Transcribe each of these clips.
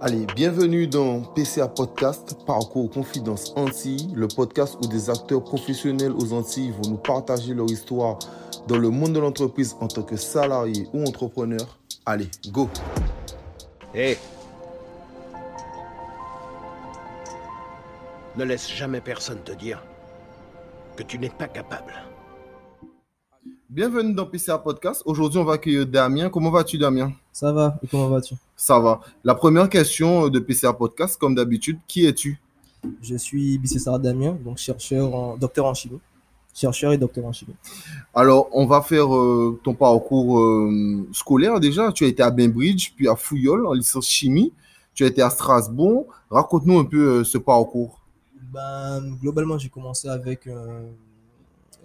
Allez, bienvenue dans PCA Podcast, Parcours Confidence Antilles, le podcast où des acteurs professionnels aux Antilles vont nous partager leur histoire dans le monde de l'entreprise en tant que salarié ou entrepreneur. Allez, go Hé Ne laisse jamais personne te dire que tu n'es pas capable. Bienvenue dans PCA Podcast. Aujourd'hui, on va accueillir Damien. Comment vas-tu, Damien? Ça va, et comment vas-tu? Ça va. La première question de PCA Podcast, comme d'habitude, qui es-tu? Je suis Bissessara Damien, donc chercheur en, docteur en chimie. Chercheur et docteur en chimie. Alors, on va faire euh, ton parcours euh, scolaire déjà. Tu as été à Bainbridge, puis à Fouillol en licence chimie. Tu as été à Strasbourg. Raconte-nous un peu euh, ce parcours. Ben, globalement, j'ai commencé avec.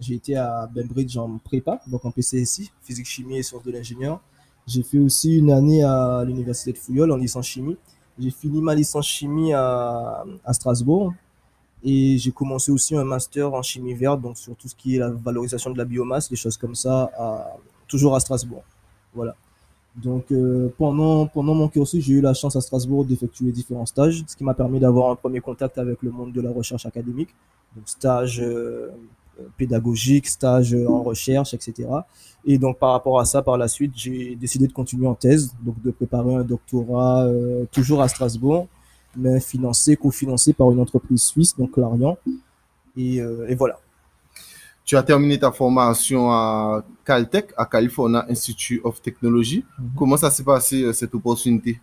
J'ai été à Bainbridge en prépa, donc en PCSI, physique, chimie et sciences de l'ingénieur. J'ai fait aussi une année à l'université de Fouillol en licence chimie. J'ai fini ma licence chimie à, Strasbourg et j'ai commencé aussi un master en chimie verte, donc sur tout ce qui est la valorisation de la biomasse, des choses comme ça, toujours à Strasbourg. Voilà. Donc euh, pendant, pendant mon cursus, j'ai eu la chance à Strasbourg d'effectuer différents stages, ce qui m'a permis d'avoir un premier contact avec le monde de la recherche académique. Donc stage euh, pédagogique, stage en recherche, etc. Et donc par rapport à ça, par la suite, j'ai décidé de continuer en thèse, donc de préparer un doctorat euh, toujours à Strasbourg, mais financé, cofinancé par une entreprise suisse, donc Clarion. Et, euh, et, voilà. Tu as terminé ta formation à Caltech, à California Institute of Technology. Mm -hmm. Comment ça s'est passé euh, cette opportunité?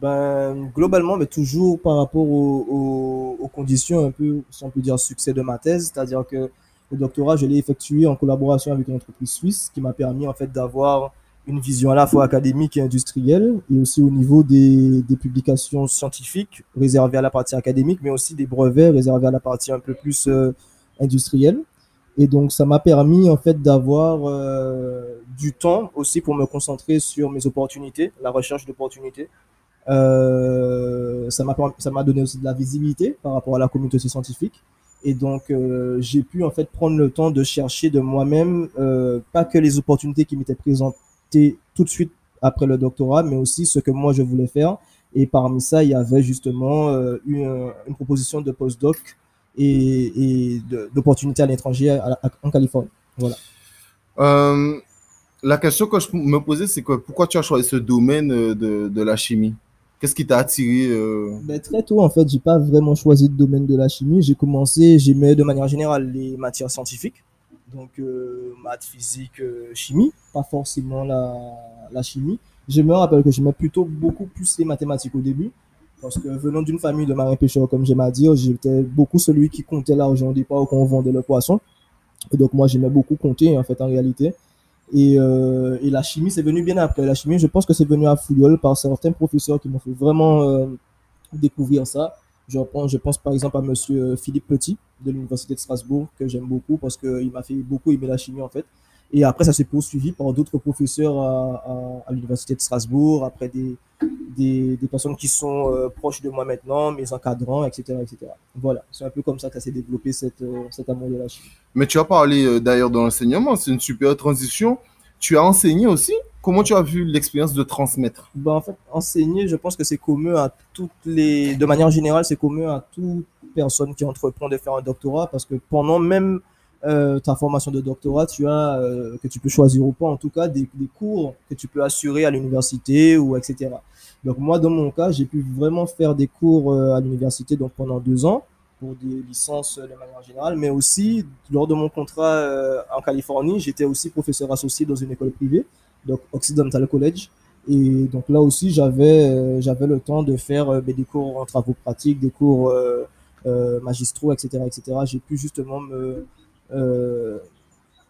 Ben, globalement, mais toujours par rapport aux, aux, aux, conditions, un peu, si on peut dire, succès de ma thèse, c'est-à-dire que le doctorat, je l'ai effectué en collaboration avec une entreprise suisse qui m'a permis en fait d'avoir une vision à la fois académique et industrielle et aussi au niveau des, des, publications scientifiques réservées à la partie académique, mais aussi des brevets réservés à la partie un peu plus euh, industrielle. Et donc, ça m'a permis en fait d'avoir euh, du temps aussi pour me concentrer sur mes opportunités, la recherche d'opportunités. Euh, ça m'a donné aussi de la visibilité par rapport à la communauté scientifique. Et donc, euh, j'ai pu en fait prendre le temps de chercher de moi-même, euh, pas que les opportunités qui m'étaient présentées tout de suite après le doctorat, mais aussi ce que moi je voulais faire. Et parmi ça, il y avait justement euh, une, proposition de postdoc et, et d'opportunités à l'étranger en Californie. Voilà. La question que je me posais, c'est que pourquoi tu as choisi ce domaine de la chimie? Qu'est-ce qui t'a attiré euh... ben, Très tôt, en fait, j'ai pas vraiment choisi le domaine de la chimie. J'ai commencé, j'aimais de manière générale les matières scientifiques, donc euh, maths, physique, euh, chimie, pas forcément la, la chimie. Je me rappelle que j'aimais plutôt beaucoup plus les mathématiques au début, parce que venant d'une famille de marins pêcheurs, comme j'aime à dire, j'étais beaucoup celui qui comptait l'argent au départ quand on vendait le poisson. Et donc moi, j'aimais beaucoup compter, en fait, en réalité. Et, euh, et, la chimie, c'est venu bien après. La chimie, je pense que c'est venu à Fouillol par certains professeurs qui m'ont fait vraiment euh, découvrir ça. Je pense, je pense par exemple à monsieur Philippe Petit de l'Université de Strasbourg, que j'aime beaucoup parce qu'il m'a fait beaucoup aimer la chimie en fait. Et après, ça s'est poursuivi par d'autres professeurs à, à, à l'Université de Strasbourg, après des, des, des personnes qui sont euh, proches de moi maintenant, mes encadrants, etc. etc. Voilà, c'est un peu comme ça que ça s'est développé, cette, euh, cet amour de la chimie. Mais tu as parlé euh, d'ailleurs de l'enseignement, c'est une super transition. Tu as enseigné aussi Comment tu as vu l'expérience de transmettre? Ben, En fait, enseigner, je pense que c'est commun à toutes les... De manière générale, c'est commun à toute personne qui entreprend de faire un doctorat, parce que pendant même euh, ta formation de doctorat, tu as, euh, que tu peux choisir ou pas, en tout cas, des, cours que tu peux assurer à l'université ou etc. Donc moi, dans mon cas, j'ai pu vraiment faire des cours euh, à l'université donc pendant deux ans pour des licences de manière générale, mais aussi lors de mon contrat en Californie, j'étais aussi professeur associé dans une école privée, donc Occidental College. Et donc là aussi, j'avais le temps de faire euh, des cours en travaux pratiques, des cours magistraux, etc., etc. J'ai pu justement me euh,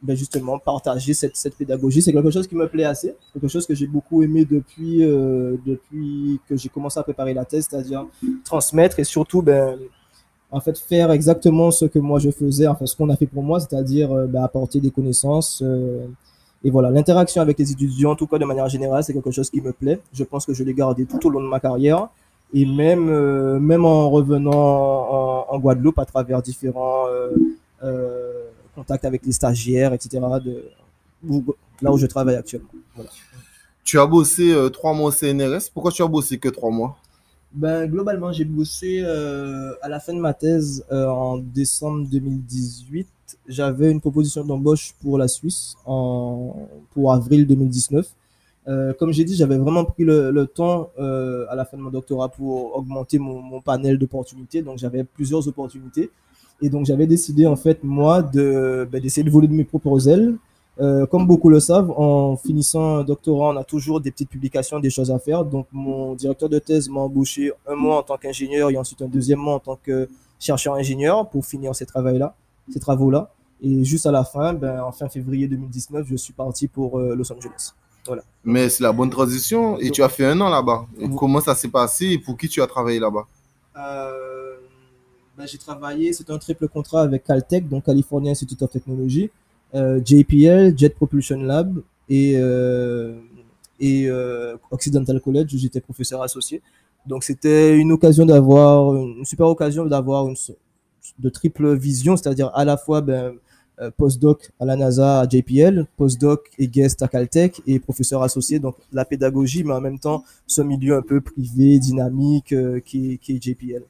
ben justement partager cette, cette pédagogie. C'est quelque chose qui me plaît assez, quelque chose que j'ai beaucoup aimé depuis, euh, depuis que j'ai commencé à préparer la thèse, c'est-à-dire transmettre et surtout ben, en fait faire exactement ce que moi je faisais, enfin ce qu'on a fait pour moi, c'est-à-dire euh, ben, apporter des connaissances. Et voilà, l'interaction avec les étudiants, en tout cas de manière générale, c'est quelque chose qui me plaît. Je pense que je l'ai gardé tout au long de ma carrière. Et même, même en revenant en, Guadeloupe à travers différents contact avec les stagiaires, etc. De, là où je travaille actuellement. Voilà. Tu as bossé euh, trois mois au CNRS. Pourquoi tu as bossé que trois mois? Ben, globalement, j'ai bossé euh, à la fin de ma thèse euh, en décembre 2018. J'avais une proposition d'embauche pour la Suisse en, pour avril 2019. Euh, comme j'ai dit, j'avais vraiment pris le, le temps à la fin de mon doctorat pour augmenter mon, mon panel d'opportunités. Donc, j'avais plusieurs opportunités. Et donc, j'avais décidé, en fait, moi, de, ben, d'essayer de voler de mes propres ailes. Euh, comme beaucoup le savent, en finissant un doctorat, on a toujours des petites publications, des choses à faire. Donc, mon directeur de thèse m'a embauché un mois en tant qu'ingénieur et ensuite un deuxième mois en tant que chercheur ingénieur pour finir ces travaux-là. Ces travaux-là. Et juste à la fin, ben, en fin février 2019, je suis parti pour euh, Los Angeles. Voilà. Mais c'est la bonne transition et tu as fait un an là-bas. Comment ça s'est passé et pour qui tu as travaillé là-bas? Euh, ben, j'ai travaillé, c'est un triple contrat avec Caltech, donc California Institute of Technology, euh, JPL, Jet Propulsion Lab et, euh, euh, Occidental College où j'étais professeur associé. Donc c'était une occasion d'avoir, une super occasion d'avoir une de triple vision, c'est-à-dire à la fois ben, postdoc à la NASA à JPL, postdoc et guest à Caltech et professeur associé, donc la pédagogie, mais en même temps ce milieu un peu privé, dynamique qui est JPL.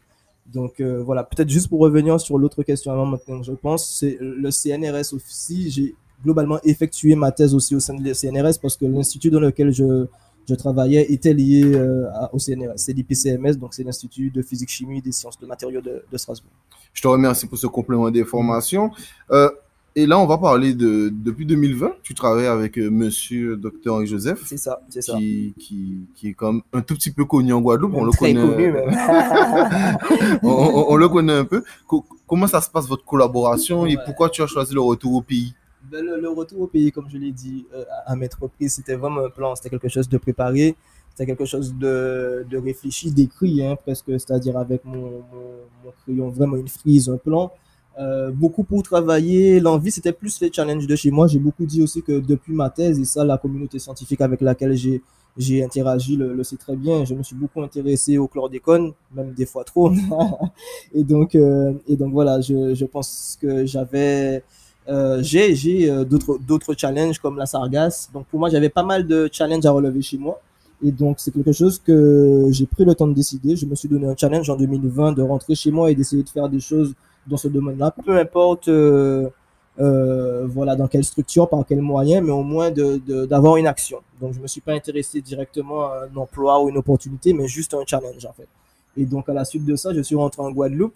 Donc euh, voilà, peut-être juste pour revenir sur l'autre question avant maintenant, je pense, c'est le CNRS aussi. J'ai globalement effectué ma thèse aussi au sein de CNRS parce que l'institut dans lequel je, je travaillais était lié euh, au CNRS. C'est l'IPCMS, donc c'est l'Institut de physique chimie des sciences de matériaux de, de Strasbourg. Je te remercie pour ce complément d'information. Euh, et là, on va parler de depuis 2020. Tu travailles avec euh, Monsieur Dr Henri Joseph, C'est ça, c'est ça. qui, qui, qui est comme un tout petit peu connu en Guadeloupe. On le connaît. connu même. on, on- on le connaît un peu. Co- comment ça se passe votre collaboration et pourquoi tu as choisi le retour au pays? Ben, le, le retour au pays, comme je l'ai dit euh, à, à maintes reprises, c'était vraiment un plan, c'était quelque chose de préparé, c'était quelque chose de, de réfléchi, d'écrit, hein, presque, c'est-à-dire avec mon, mon, mon crayon, vraiment une frise, un plan. Euh, beaucoup pour travailler, l'envie, c'était plus les challenges de chez moi. J'ai beaucoup dit aussi que depuis ma thèse, et ça, la communauté scientifique avec laquelle j'ai j'ai interagi le, le sait très bien. Je me suis beaucoup intéressé au chlordécone, même des fois trop. et donc, euh, et donc voilà, je, je pense que j'avais euh, j'ai j'ai d'autres d'autres challenges comme la sargasse. Donc pour moi, j'avais pas mal de challenges à relever chez moi. Et donc c'est quelque chose que j'ai pris le temps de décider. Je me suis donné un challenge en 2020 de rentrer chez moi et d'essayer de faire des choses dans ce domaine-là, peu importe euh, euh, voilà dans quelle structure, par quel moyen, mais au moins de de- d'avoir une action. Donc je me suis pas intéressé directement à un emploi ou une opportunité, mais juste un challenge en fait. Et donc à la suite de ça, je suis rentré en Guadeloupe.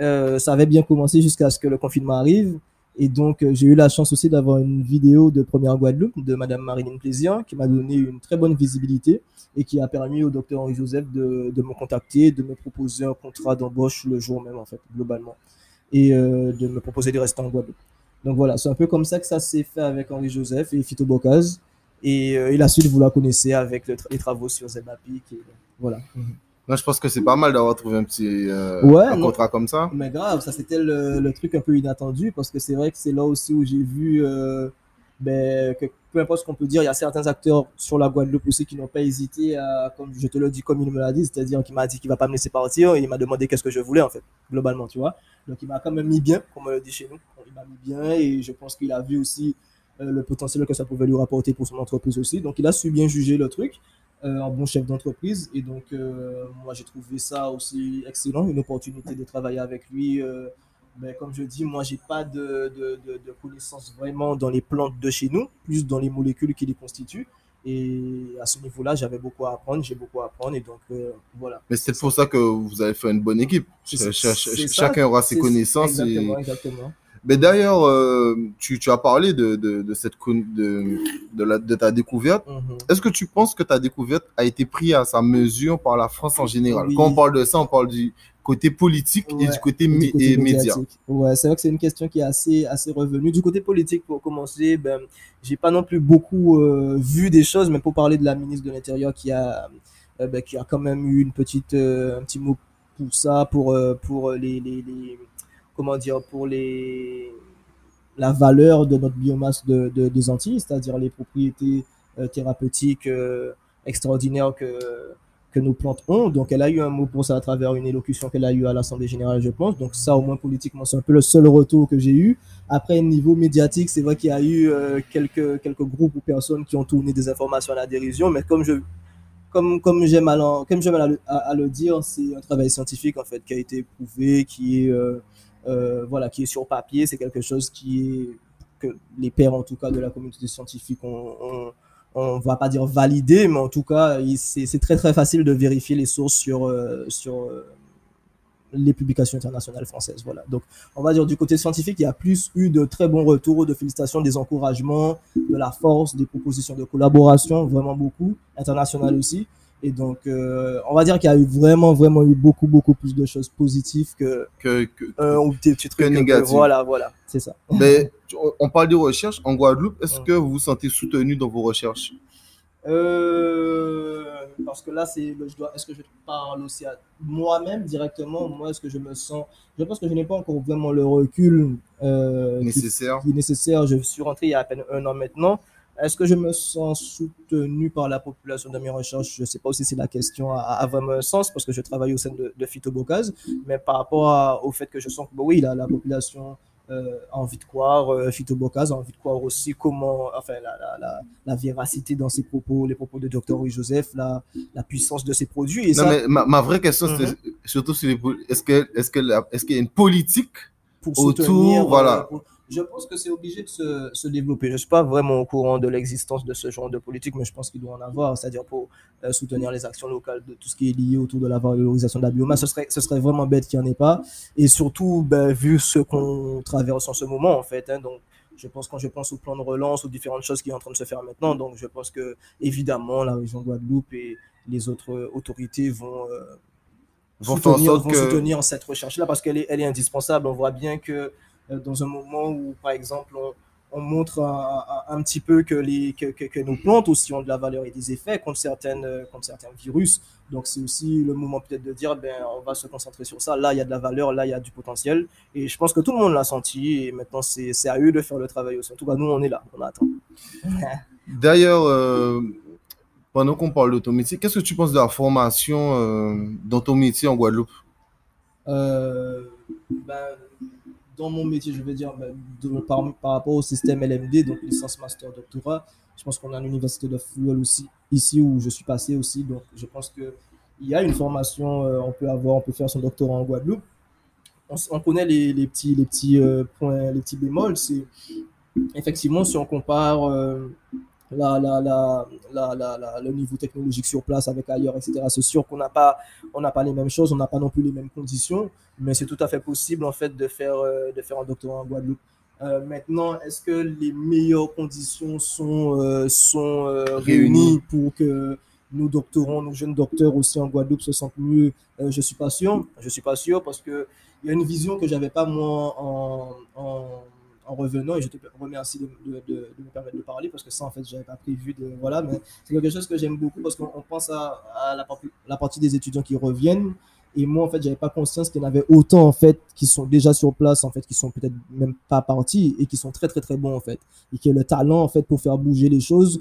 Euh, ça avait bien commencé jusqu'à ce que le confinement arrive. Et donc, j'ai eu la chance aussi d'avoir une vidéo de Première Guadeloupe de Madame Marilyn Plaisir qui m'a donné une très bonne visibilité et qui a permis au docteur Henri Joseph de, de me contacter, de me proposer un contrat d'embauche le jour même, en fait, globalement, et euh, de me proposer de rester en Guadeloupe. Donc voilà, c'est un peu comme ça que ça s'est fait avec Henri Joseph et Fito Bocaz. Et, euh, et la suite, vous la connaissez avec le tra- les travaux sur Zebapic. Et, voilà. Moi, je pense que c'est pas mal d'avoir trouvé un petit euh, Ouais, un non. contrat comme ça. Mais grave, ça c'était le, le truc un peu inattendu parce que c'est vrai que c'est là aussi où j'ai vu euh, ben, peu importe ce qu'on peut dire, il y a certains acteurs sur la Guadeloupe aussi qui n'ont pas hésité à, comme je te le dis, comme il me l'a dit, c'est-à-dire qu'il m'a dit qu'il va pas me laisser partir et il m'a demandé qu'est-ce que je voulais en fait, globalement, tu vois. Donc il m'a quand même mis bien, comme on le dit chez nous, il m'a mis bien et je pense qu'il a vu aussi euh, le potentiel que ça pouvait lui rapporter pour son entreprise aussi. Donc il a su bien juger le truc euh, en bon chef d'entreprise. Et donc, euh, moi, j'ai trouvé ça aussi excellent, une opportunité de travailler avec lui. Ben, comme je dis, moi, j'ai pas de, de, de, de connaissances vraiment dans les plantes de chez nous, plus dans les molécules qui les constituent. Et à ce niveau-là, j'avais beaucoup à apprendre, j'ai beaucoup à apprendre. Et donc, euh, voilà. Mais c'est pour ça que vous avez fait une bonne équipe. Ch- ch- chacun aura ses connaissances. et- Exactement, exactement. Mais d'ailleurs, euh, tu, tu as parlé de, de, de cette de, de, la, de ta découverte. Mhm. Est-ce que tu penses que ta découverte a été prise à sa mesure par la France en général? Oui. Quand on parle de ça, on parle du côté politique et du côté, Et du mé- côté et média. Ouais, c'est vrai que c'est une question qui est assez, assez revenue. Du côté politique, pour commencer, ben, j'ai pas non plus beaucoup euh, vu des choses, mais pour parler de la ministre de l'Intérieur qui a, euh, ben, qui a quand même eu une petite, euh, un petit mot pour ça, pour, euh, pour les, les, les- comment dire, pour les, la valeur de notre biomasse de, de- des Antilles, c'est-à-dire les propriétés euh, thérapeutiques euh, extraordinaires que, que nos plantes ont. Donc, elle a eu un mot pour ça à travers une élocution qu'elle a eue à l'Assemblée générale, je pense. Donc, ça, au moins politiquement, c'est un peu le seul retour que j'ai eu. Après, niveau médiatique, c'est vrai qu'il y a eu euh, quelques, quelques groupes ou personnes qui ont tourné des informations à la dérision, mais comme je comme, comme j'aime à, à, le- dire, c'est un travail scientifique en fait qui a été éprouvé, qui est, euh, voilà, qui est sur papier. C'est quelque chose qui est que les pairs en tout cas de la communauté scientifique ont, on va pas dire validé, mais en tout cas, c'est très très facile de vérifier les sources sur, euh, sur euh, les publications internationales françaises. Voilà. Donc, on va dire du côté scientifique, il y a plus eu de très bons retours, de félicitations, des encouragements, de la force, des propositions de collaboration, vraiment beaucoup, internationales aussi. Et donc, euh, on va dire qu'il y a eu vraiment, vraiment eu beaucoup, beaucoup plus de choses positives que, Que, que- euh, ou des petits trucs. négatif. Voilà, voilà, c'est ça. Mais on parle de recherche en Guadeloupe. Est-ce que vous vous sentez soutenu dans vos recherches? Euh, parce que là, c'est, je dois, est-ce que je parle aussi à moi-même directement? Moi, est-ce que je me sens. Je pense que je n'ai pas encore vraiment le recul qui- nécessaires qui est nécessaire. Je suis rentré il y a à peine un an maintenant. Est-ce que je me sens soutenu par la population de mes recherches? Je ne sais pas aussi si la question a, a vraiment un sens parce que je travaille au sein de, de Phytobocase, mais par rapport à- au fait que je sens que bah oui, la, la population euh, a envie de croire, euh, Phytobocase a envie de croire aussi comment, enfin, la, la, la, la véracité dans ses propos, les propos de Dr. Louis Joseph, la, puissance de ses produits. Et Non, ça, mais ma, ma vraie question, Mhm. c'est surtout sur les. Est-ce que, est-ce que, la- est-ce qu'il y a une politique pour autour, soutenir. euh, voilà. pour- Je pense que c'est obligé de se, se développer. Je ne suis pas vraiment au courant de l'existence de ce genre de politique, mais je pense qu'il doit en avoir, c'est-à-dire pour euh, soutenir les actions locales de tout ce qui est lié autour de la valorisation de la biomasse. Ce serait, ce serait vraiment bête qu'il n'y en ait pas. Et surtout, ben, vu ce qu'on traverse en ce moment, en fait. hein, donc, je pense quand je pense au plan de relance, aux différentes choses qui sont en train de se faire maintenant. Donc, je pense que, évidemment, la région Guadeloupe et les autres autorités vont. euh, vont faire en soutenir, sorte vont que. soutenir cette recherche-là parce qu'elle est, elle est indispensable. On voit bien que dans un moment où, par exemple, on, on montre un, un- un petit peu que, les, que, que, que nos plantes aussi ont de la valeur et des effets contre, certaines, euh, contre certains virus. Donc, c'est aussi le moment peut-être de dire, ben, on va se concentrer sur ça. Là, il y a de la valeur, là, il y a du potentiel. Et je pense que tout le monde l'a senti. Et maintenant, c'est c'est à eux de faire le travail aussi. En tout cas, nous, on est là. On attend. D'ailleurs, euh, pendant qu'on parle de ton métier, qu'est-ce que tu penses de la formation euh, dans ton métier en Guadeloupe? Euh, ben, mon métier, je veux dire, de- par, rapport au système LMD, donc licence, master, doctorat, je pense qu'on a l'université de Fouillol aussi, ici où je suis passé aussi. Donc, je pense que il y a une formation, euh, on peut avoir, on peut faire son doctorat en Guadeloupe. On, connaît les, les petits, les petits euh, points, les petits bémols. C'est effectivement si on compare euh, la, la, la, le niveau technologique sur place avec ailleurs, etc. C'est sûr qu'on n'a pas, on n'a pas les mêmes choses, on n'a pas non plus les mêmes conditions, mais c'est tout à fait possible en fait de faire, euh, de faire un doctorat en Guadeloupe. Euh, maintenant, est-ce que les meilleures conditions sont, euh, sont euh, réunies pour que nos doctorants, nos jeunes docteurs aussi en Guadeloupe se sentent mieux? Je suis pas sûr. Je suis pas sûr parce que il y a une vision que j'avais pas moi en, en, en revenant et je te remercie de, me permettre de parler parce que ça en fait j'avais pas prévu de voilà mais c'est quelque chose que j'aime beaucoup parce qu'on on pense à, la, par- la partie des étudiants qui reviennent et moi en fait j'avais pas conscience qu'il y en avait autant en fait qui sont déjà sur place en fait qui sont peut-être même pas partis et qui sont très très très bons en fait et qui ont le talent en fait pour faire bouger les choses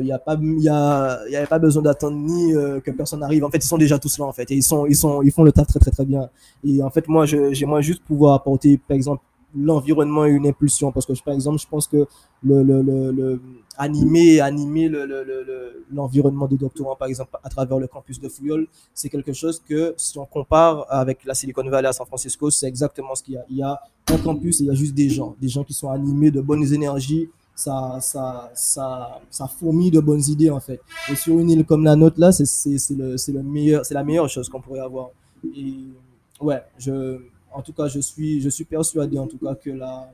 il n'y a pas y a, y avait pas besoin d'attendre ni euh, que personne arrive en fait ils sont déjà tous là en fait et ils sont ils sont ils font le taf très très très bien. Et en fait moi je- j'aimerais juste pouvoir apporter par exemple l'environnement et une impulsion parce que par exemple je pense que le, le, le, le- animer animer le, le, le- le- l'environnement des doctorants par exemple à travers le campus de Fouillol c'est quelque chose que si on compare avec la Silicon Valley à San Francisco c'est exactement ce qu'il y a il y a un campus il y a juste des gens des gens qui sont animés de bonnes énergies ça, ça, ça, ça fourmille de bonnes idées en fait. Et sur une île comme la nôtre là, c'est, le, le meilleur, c'est la meilleure chose qu'on pourrait avoir. Et ouais, je, en tout cas, je suis, je suis persuadé en tout cas que la,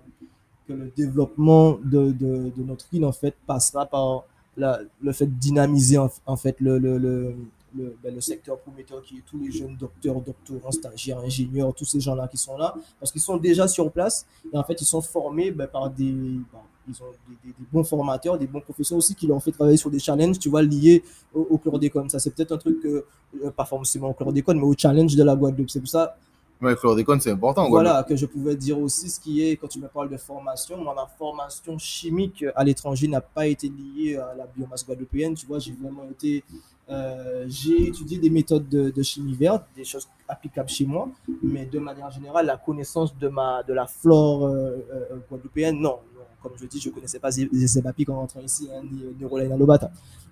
que le développement de, de, notre île en fait passera par la, le fait de dynamiser en, fait le, le, le, le, ben, le secteur prometteur qui est tous les jeunes docteurs, doctorants, stagiaires, ingénieurs, tous ces gens-là qui sont là, parce qu'ils sont déjà sur place et en fait ils sont formés ben, par des, ben, ils ont des bons formateurs, des bons professeurs aussi qui leur ont fait travailler sur des challenges, tu vois, liés au, au chlordécone. Ça c'est peut-être un truc que, euh, pas forcément au chlordécone, mais au challenge de la Guadeloupe. C'est pour ça Ouais, chlordécone, c'est important. voilà, que je pouvais dire aussi ce qui est, quand tu me parles de formation, moi, ma formation chimique à l'étranger n'a pas été liée à la biomasse guadeloupéenne. Tu vois, j'ai vraiment été. euh, j'ai étudié des méthodes de, chimie verte, des choses applicables chez moi, mais de manière générale, la connaissance de, ma, de la flore euh, euh, guadeloupéenne, non. comme je dis, je connaissais pas Zebapi en rentrant ici, hein, ni, ni Rolena Lobata.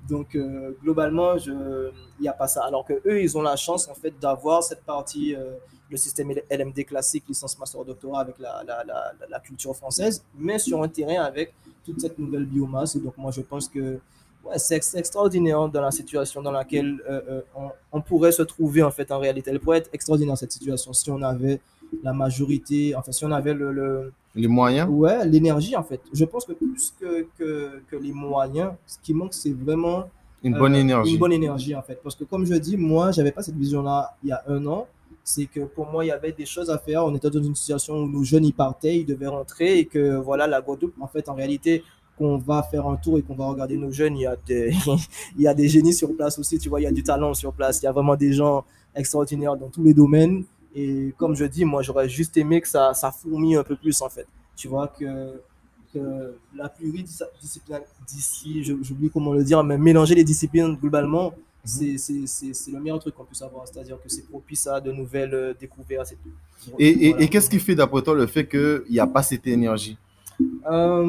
Donc, euh, globalement, il n'y a pas ça. Alors que eux, ils ont la chance, en fait, d'avoir cette partie, euh, le système LMD classique, licence, master, doctorat avec la, la, la, la, culture française, mais sur un terrain avec toute cette nouvelle biomasse. Et donc, moi, je pense que ouais, c'est extraordinaire dans la situation dans laquelle euh, on, on, pourrait se trouver, en fait, en réalité. Elle pourrait être extraordinaire, cette situation, si on avait la majorité, enfin, si on avait le, le les moyens Ouais, l'énergie, en fait. Je pense que plus que, que, que les moyens, ce qui manque, c'est vraiment une bonne euh, énergie. Une bonne énergie, en fait. Parce que, comme je dis, moi, j'avais pas cette vision-là il y a un an. C'est que pour moi, il y avait des choses à faire. On était dans une situation où nos jeunes y partaient, ils devaient rentrer et que voilà, la Guadeloupe, en fait, en réalité, qu'on va faire un tour et qu'on va regarder nos jeunes, il y, a des, il y a des génies sur place aussi, tu vois, il y a du talent sur place, il y a vraiment des gens extraordinaires dans tous les domaines. Et comme je dis, moi, j'aurais juste aimé que ça, ça fourmille un peu plus, en fait. Tu vois, que, que la pluridisciplinaire d'ici, j'oublie comment le dire, mais mélanger les disciplines globalement, c'est le meilleur truc qu'on puisse avoir. C'est-à-dire que c'est propice à de nouvelles euh, découvertes. Et, et, et, et qu'est-ce qui fait, d'après toi, le fait qu'il n'y a pas cette énergie? Euh,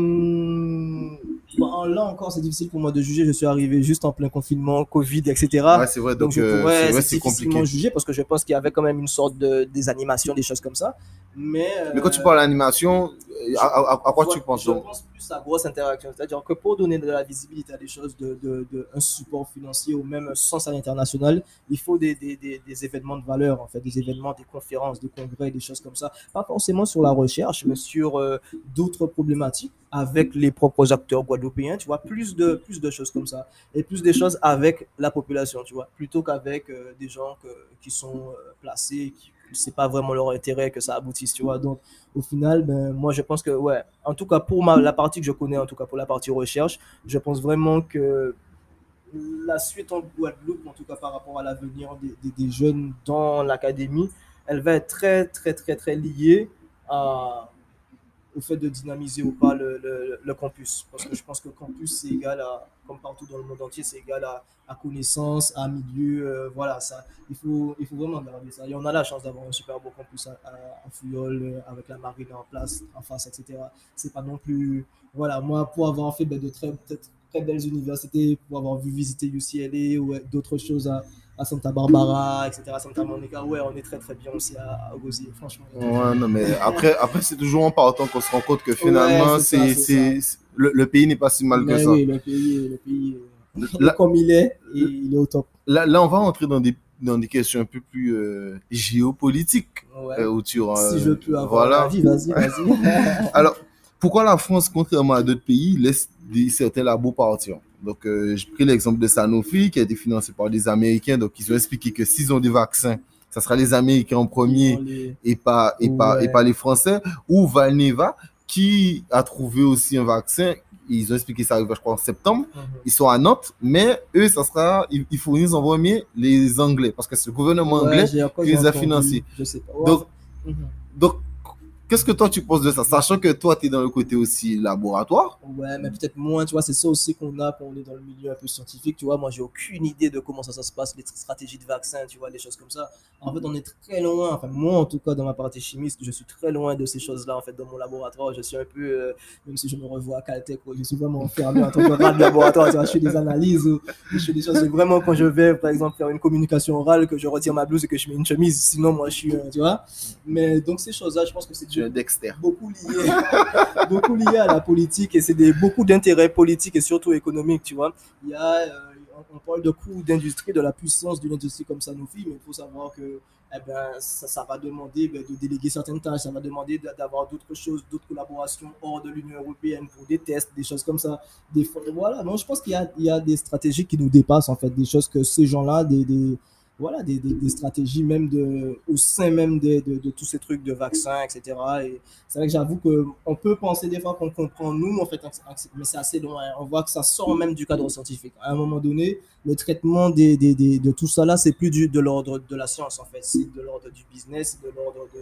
bon, là encore, c'est difficile pour moi de juger. Je suis arrivé juste en plein confinement, Covid, etc. Ouais, c'est vrai. Donc, donc je euh, pourrais vrai, difficilement compliqué. juger parce que je pense qu'il y avait quand même une sorte de des animations, des choses comme ça. Mais, Mais quand tu euh, parles d'animation, à, à- à quoi tu penses Je donc pense plus à grosse interaction. C'est-à-dire que pour donner de la visibilité à des choses, de, de, de un support financier ou même un sens à l'international, il faut des, des, des, des événements de valeur, en fait, des événements, des conférences, des congrès, des choses comme ça. Pas forcément sur la recherche, mais sur euh, d'autres problématiques avec les propres acteurs guadeloupéens, tu vois, plus de, plus de choses comme ça. Et plus des choses avec la population, tu vois, plutôt qu'avec euh, des gens que, qui sont euh, placés, qui c'est pas vraiment leur intérêt que ça aboutisse, tu vois. Donc, au final, ben, moi, je pense que, ouais, en tout cas, pour ma, la partie que je connais, en tout cas pour la partie recherche, je pense vraiment que la suite en Guadeloupe, en tout cas par rapport à l'avenir des, des, des jeunes dans l'académie, elle va être très, très, très, très liée à, au fait de dynamiser ou pas le, le, campus. Parce que je pense que campus, c'est égal à, comme partout dans le monde entier, c'est égal à, à connaissance, à milieu. euh, voilà, ça, il, faut, il faut vraiment garder ça. Et on a la chance d'avoir un super beau campus à, à, Fouillol, euh, avec la marine en place, en face, etc. C'est pas non plus. Voilà, moi, pour avoir fait ben, de très, très, très belles universités, pour avoir vu visiter UCLA ou euh, d'autres choses à, à Santa Barbara, etc., Santa Monica, ouais, on est très très bien aussi à, à franchement. Ouais, non, mais après, après c'est toujours en partant qu'on se rend compte que finalement, Ouais, c'est c'est, le, le pays n'est pas si mal que ça. oui, le pays, le pays euh, Là- comme il est, et il est au top. Là, là, on va entrer dans des, dans des questions un peu plus euh, géopolitiques. Ouais. euh, où tu, euh, si je peux avoir voilà. avis, vas-y, vas-y. Alors, pourquoi la France, contrairement à d'autres pays, laisse des, certains labos partir? Donc, euh, j'ai pris l'exemple de Sanofi, qui a été financé par des Américains. Donc, ils ont expliqué que s'ils ont des vaccins, ça sera les Américains en premier les- et pas, et pas, et pas les Français. Ou Valneva, qui a trouvé aussi un vaccin. Ils ont expliqué que ça arrive, je crois, en septembre. Mhm. Ils sont à Nantes, mais eux, ça sera, ils, ils fournissent en premier les Anglais, parce que c'est le gouvernement Ouais, anglais qui les a financés. Je sais pas. Donc, mhm. Donc, qu'est-ce que toi tu penses de ça Sachant que toi, tu es dans le côté aussi laboratoire? Ouais, mais peut-être moins, tu vois, c'est ça aussi qu'on a quand on est dans le milieu un peu scientifique, tu vois. Moi, j'ai aucune idée de comment ça, se passe, les stratégies de vaccins, tu vois, des choses comme ça. En fait, on est très loin, enfin, moi, en tout cas, dans ma partie chimiste, je suis très loin de ces choses-là, en fait, dans mon laboratoire. Je suis un peu, euh, même si je me revois à Caltech, je suis vraiment enfermé en tant que rat de laboratoire, tu vois. Je fais des analyses, je fais des choses. C'est vraiment quand je vais, par exemple, faire une communication orale, que je retire ma blouse et que je mets une chemise. Sinon, moi, je suis, euh, tu vois. Mais donc, ces choses-là, je pense que c'est Tu Dexter. beaucoup lié, beaucoup lié à la politique et c'est beaucoup d'intérêts politiques et surtout économiques, tu vois. Il y a, euh, on, parle de coûts d'industrie, de la puissance d'une industrie comme Sanofi, mais il faut savoir que eh ben, ça, ça va demander ben, de déléguer certaines tâches, ça va demander d'a- d'avoir d'autres choses, d'autres collaborations hors de l'Union européenne pour des tests, des choses comme ça. Voilà, donc je pense qu'il y y a des stratégies qui nous dépassent, en fait, des choses que ces gens-là, des, voilà, des, des, des stratégies même de, au sein même de, de, de tous ces trucs de vaccins, etc. Et c'est vrai que j'avoue qu'on peut penser des fois qu'on comprend nous, en fait, mais c'est assez loin. On voit que ça sort même du cadre scientifique. À un moment donné, le traitement des, des, de tout ça là, c'est plus du, de l'ordre de la science, en fait. C'est de l'ordre du business, de l'ordre de.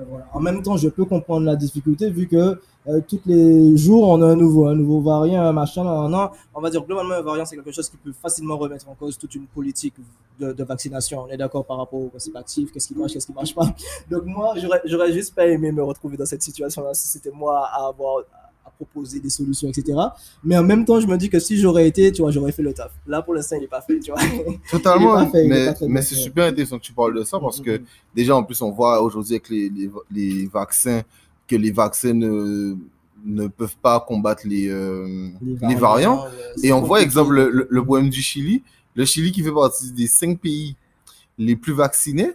euh, voilà. En même temps, je peux comprendre la difficulté vu que euh, tous les jours, on a un nouveau, un nouveau variant, un machin, non, non. On va dire globalement, un variant, c'est quelque chose qui peut facilement remettre en cause toute une politique de, de vaccination. On est d'accord par rapport au principe actif, qu'est-ce qui marche, qu'est-ce qui marche pas. Donc moi, j'aurais, juste pas aimé me retrouver dans cette situation-là si c'était moi à avoir à proposer des solutions, etc. Mais en même temps, je me dis que si j'aurais été, tu vois, j'aurais fait le taf. Là, pour l'instant, il n'est pas fait, tu vois. Totalement, fait, mais, c'est super intéressant que tu parles de ça parce que Mhm. déjà, en plus, on voit aujourd'hui avec les, les, les vaccins que les vaccins ne, ne peuvent pas combattre les, euh, les variants. ouais, Et on voit, exemple, le, le- problème du Chili. Le Chili qui fait partie des cinq pays les plus vaccinés,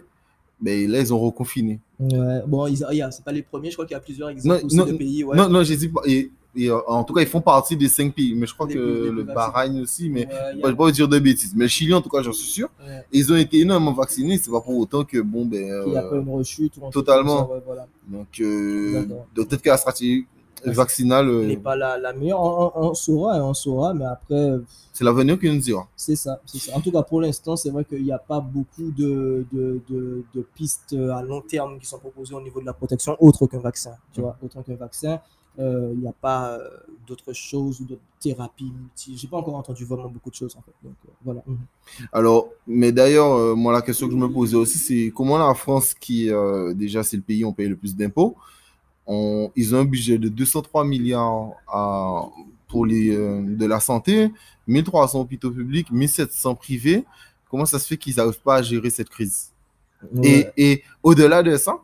mais là, ils ont reconfiné. Ouais, bon, ils- c'est pas les premiers, je crois qu'il y a plusieurs exemples Non, aussi non, de pays. Ouais. Non, non, j'ai dit, et, et, euh, en tout cas, ils font partie des cinq pays. Mais je crois Les que le. Bahreïn aussi, mais Ouais, je ne vais pas vous dire de bêtises. Mais le Chili, en tout cas, j'en suis sûr. ouais. Ils ont été énormément vaccinés. C'est pas pour autant que, bon, ben. Il n'y a euh, pas une rechute ou totalement. ça, ouais, voilà. Donc, euh, donc peut-être que la stratégie vaccinale, euh, n'est pas la, la meilleure. On, on- on saura, et on saura, mais après, c'est l'avenir qui nous dira. c'est ça, ça. En tout cas, pour l'instant, c'est vrai qu'il n'y a pas beaucoup de, de, de, de pistes à long terme qui sont proposées au niveau de la protection, autre qu'un vaccin. Tu vois, autre qu'un vaccin, euh, il n'y a pas euh, d'autres choses ou d'autres thérapies multi. J'ai pas encore entendu vraiment beaucoup de choses en fait. Donc euh, voilà. Mhm. Alors, mais d'ailleurs, euh, moi, la question que je me posais aussi, c'est comment la France, qui déjà, c'est le pays où on paye le plus d'impôts, on- ils ont un budget de 203 milliards à- pour les, euh, de la santé, 1300 hôpitaux publics, 1700 privés. Comment ça se fait qu'ils n'arrivent pas à gérer cette crise? Ouais. Et, et au-delà de ça,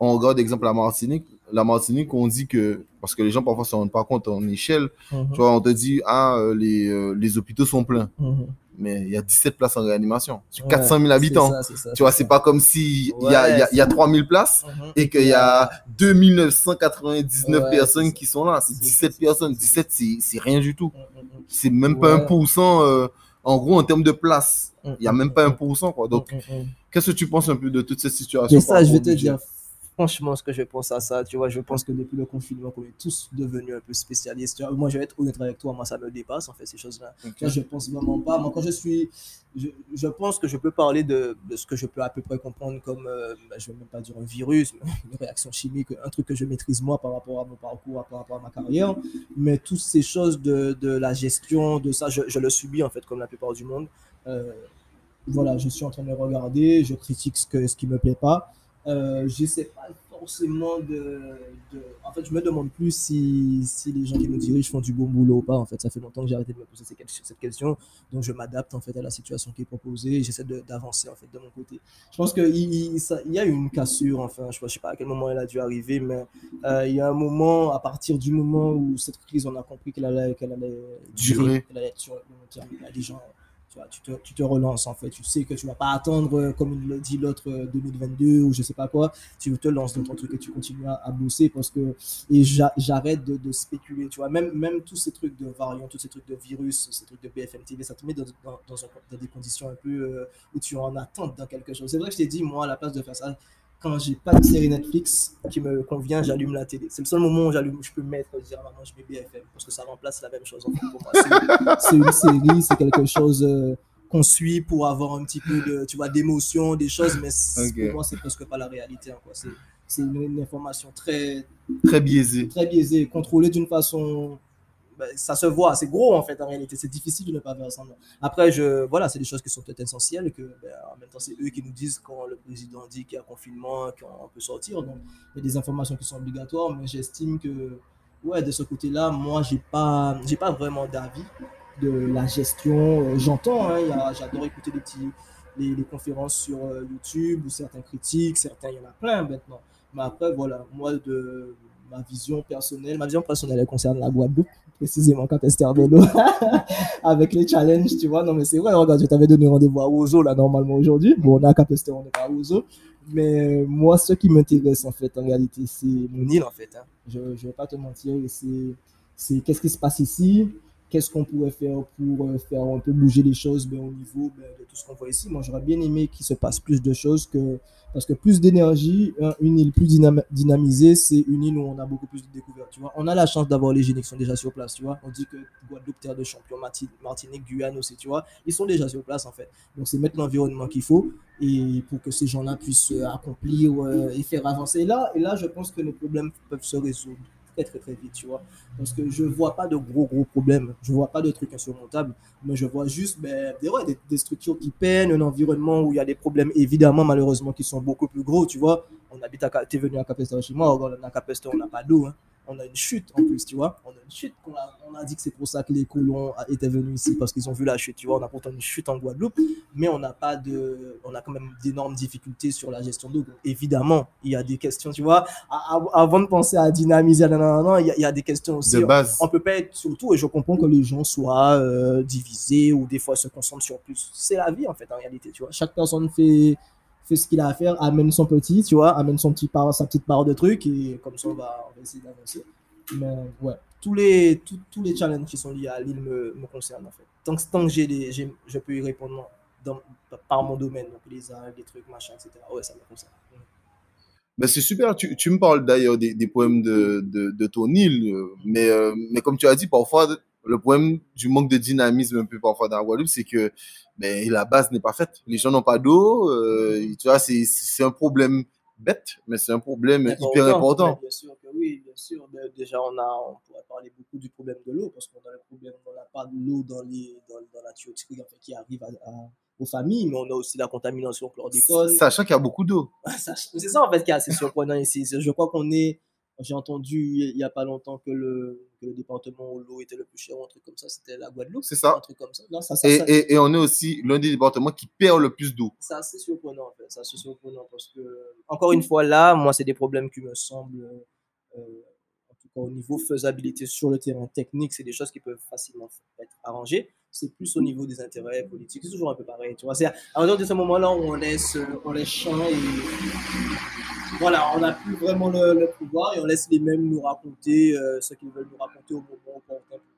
on regarde, exemple, la Martinique. La Martinique, on dit que, parce que les gens parfois ne se rendent pas compte en échelle, Mhm. tu vois, on te dit, ah, euh, les, euh, les hôpitaux sont pleins. Mhm. Mais il y a 17 places en réanimation sur Ouais, 400 000 c'est habitants. ça, ça, Tu vois, c'est pas comme si il y, a, il y, a, y a Ouais, 3000 places et qu'il y a 2999 Ouais, personnes qui sont là. C'est C'est 17 ça. personnes. 17, c'est rien du tout. Mhm, mhm. C'est même pas Ouais. 1%. euh, en gros, en termes de place, il y a même pas 1%. Quoi. Donc, qu'est-ce que tu penses un peu de toute cette situation Et ça, je vais te dire franchement ce que je pense à ça. Tu vois, je pense que depuis le confinement, on est tous devenus un peu spécialistes. Tu vois, moi, je vais être honnête avec toi, moi, ça me dépasse, en fait, ces choses-là. Ok. Tu vois, je pense vraiment pas. Moi, quand je suis. Je, je pense que je peux parler de, de ce que je peux à peu près comprendre comme. euh, bah, je vais même pas dire un virus, mais une réaction chimique, un truc que je maîtrise moi par rapport à mon parcours, par rapport à ma carrière. Mais toutes ces choses de, de la gestion, de ça, je, je le subis, en fait, comme la plupart du monde. Euh, voilà, je suis en train de regarder, je critique ce, que, ce qui me plaît pas. Euh, j'essaie pas forcément de, de, En fait, je me demande plus si, si les gens qui nous dirigent font du bon boulot ou pas. En fait, ça fait longtemps que j'ai arrêté de me poser ces- cette question. Donc, je m'adapte en fait à la situation qui est proposée et j'essaie d'avancer en fait de mon côté. Je pense qu'il il, y a eu une cassure. Enfin, je ne sais pas à quel moment elle a dû arriver, mais euh, il y a un moment, à partir du moment où cette crise, on a compris qu'elle allait, qu'elle allait Durer. durer, qu'elle allait être sur le long terme. Il y a des gens tu, tu, te, relances en fait. Tu sais que tu vas pas attendre, euh, comme le dit l'autre, euh, 2022 ou je sais pas quoi. Tu te lances dans ton truc et tu continues à, bosser parce que. Et j'a- j'arrête de, spéculer. Tu vois, même, même tous ces trucs de variants, tous ces trucs de virus, ces trucs de BFM TV, ça te met dans des conditions un peu euh, où tu es en attente dans quelque chose. C'est vrai que je t'ai dit, moi, à la place de faire ça, quand j'ai pas de série Netflix qui me convient, j'allume la télé. C'est le seul moment où j'allume, je peux mettre, dire à maman, je mets BFM parce que ça remplace la même chose en fait, pour moi. C'est- une série, c'est quelque chose euh, qu'on suit pour avoir un petit peu de, tu vois, d'émotion, des choses, mais pour moi, c'est presque pas la réalité. hein, quoi. C'est c'est une, une information très, Très biaisé. très biaisée, contrôlée d'une façon. Ben, ça se voit, c'est gros en fait en réalité, c'est difficile de ne pas faire semblant. Après, je, voilà, c'est des choses qui sont peut-être essentielles que ben, en même temps, c'est eux qui nous disent quand le président dit qu'il y a confinement, qu'on peut sortir. Donc, il y a des informations qui sont obligatoires, mais j'estime que, ouais, de ce côté-là, moi, j'ai pas, j'ai pas vraiment d'avis de la gestion. Euh, J'entends, hein, j'adore écouter les petits, les, les conférences sur euh, YouTube où certains critiquent, certains, il y en a plein maintenant. Mais après, voilà, moi, de ma vision personnelle, ma vision personnelle, elle concerne la Guadeloupe, précisément quand Esther Bello, avec les challenges, tu vois. Non, mais c'est vrai, regarde, je t'avais donné rendez-vous à Ozo, là, normalement, aujourd'hui. Bon, on est à Cap-Esther, on n'est pas à Ozo. Mais euh, moi, ce qui m'intéresse, en fait, en réalité, c'est mon île, en fait. hein. Je ne vais pas te mentir, c'est qu'est-ce qui se passe ici, qu'est-ce qu'on pourrait faire pour euh, faire un peu bouger les choses ben, au niveau ben, de tout ce qu'on voit ici. Moi, j'aurais bien aimé qu'il se passe plus de choses que parce que plus d'énergie, hein, une île plus dynam- dynamisée, c'est une île où on a beaucoup plus de découvertes. Tu vois, on a la chance d'avoir les génies qui sont déjà sur place. Tu vois, on dit que Guadeloupe terre de champion, Marti- Martinique, Guyane aussi. Tu vois, ils sont déjà sur place en fait. Donc c'est mettre l'environnement qu'il faut et pour que ces gens-là puissent euh, accomplir euh, et faire avancer. Et là, et là, je pense que les problèmes peuvent se résoudre très très très vite, tu vois. Parce que je vois pas de gros gros problèmes, je vois pas de trucs insurmontables, mais je vois juste ben, des, des, structures qui peinent, un environnement où il y a des problèmes évidemment malheureusement qui sont beaucoup plus gros, tu vois. On habite à t'es venu à Capestor chez moi, on est à Capestor, on n'a pas d'eau, hein. On a une chute en plus, tu vois. On a une chute. On a, on a dit que c'est pour ça que les colons étaient venus ici parce qu'ils ont vu la chute, tu vois. On a pourtant une chute en Guadeloupe, mais on n'a pas de, on a quand même d'énormes difficultés sur la gestion d'eau. Évidemment, il y a des questions, tu vois. Avant de penser à dynamiser, non, non, non, il y, a- il y a des questions aussi. De base. On peut pas être surtout, et je comprends que les gens soient euh, divisés ou des fois se concentrent sur plus. C'est la vie en fait, en réalité, tu vois. Chaque personne fait, fait ce qu'il a à faire, amène son petit, tu vois, amène son petit part, sa petite part de trucs et comme ça on va, essayer d'avancer. Mais ouais, tous les, tous, tous les challenges qui sont liés à l'île me, me concernent en fait. Tant que, tant que j'ai des, j'ai- je peux y répondre dans, par mon domaine, donc les algues, les trucs, machin, etc. Ouais, ça me concerne. Ben, c'est super. Tu, tu me parles d'ailleurs des, des problèmes de, de, de ton île, mais, euh, mais comme tu as dit, parfois, le problème du manque de dynamisme un peu parfois dans la Guadeloupe, c'est que ben, la base n'est pas faite. Les gens n'ont pas d'eau. euh, tu vois, c'est, un problème bête, mais c'est un problème hyper important. Bien sûr que oui, bien sûr. Mais Déjà, on, a, on pourrait parler beaucoup du problème de l'eau, parce qu'on a le problème, on n'a pas de l'eau dans, les, dans, dans la tuyauterie en fait, qui arrive à, à- aux familles, mais on a aussi la contamination au chlordécone. Sachant qu'il y a beaucoup d'eau. C'est ça en fait qui est assez surprenant ici. Je crois qu'on est. J'ai entendu il n'y a pas longtemps que le, que le département où l'eau était le plus cher, ou un truc comme ça, c'était la Guadeloupe. C'est ça. Un truc comme ça. Non, ça, ça, Et, ça- et, et on est aussi l'un des départements qui perd le plus d'eau. c'est assez surprenant en fait. C'est surprenant parce que, encore une fois, là, moi, c'est des problèmes qui me semblent, euh, au niveau faisabilité sur le terrain technique, c'est des choses qui peuvent facilement être arrangées. C'est plus au niveau des intérêts politiques. C'est toujours un peu pareil, tu vois. C'est à partir de ce moment-là où on laisse, euh, on laisse champ et voilà, on n'a plus vraiment le, pouvoir et on laisse les mêmes nous raconter euh, ce qu'ils veulent nous raconter au moment eux. et,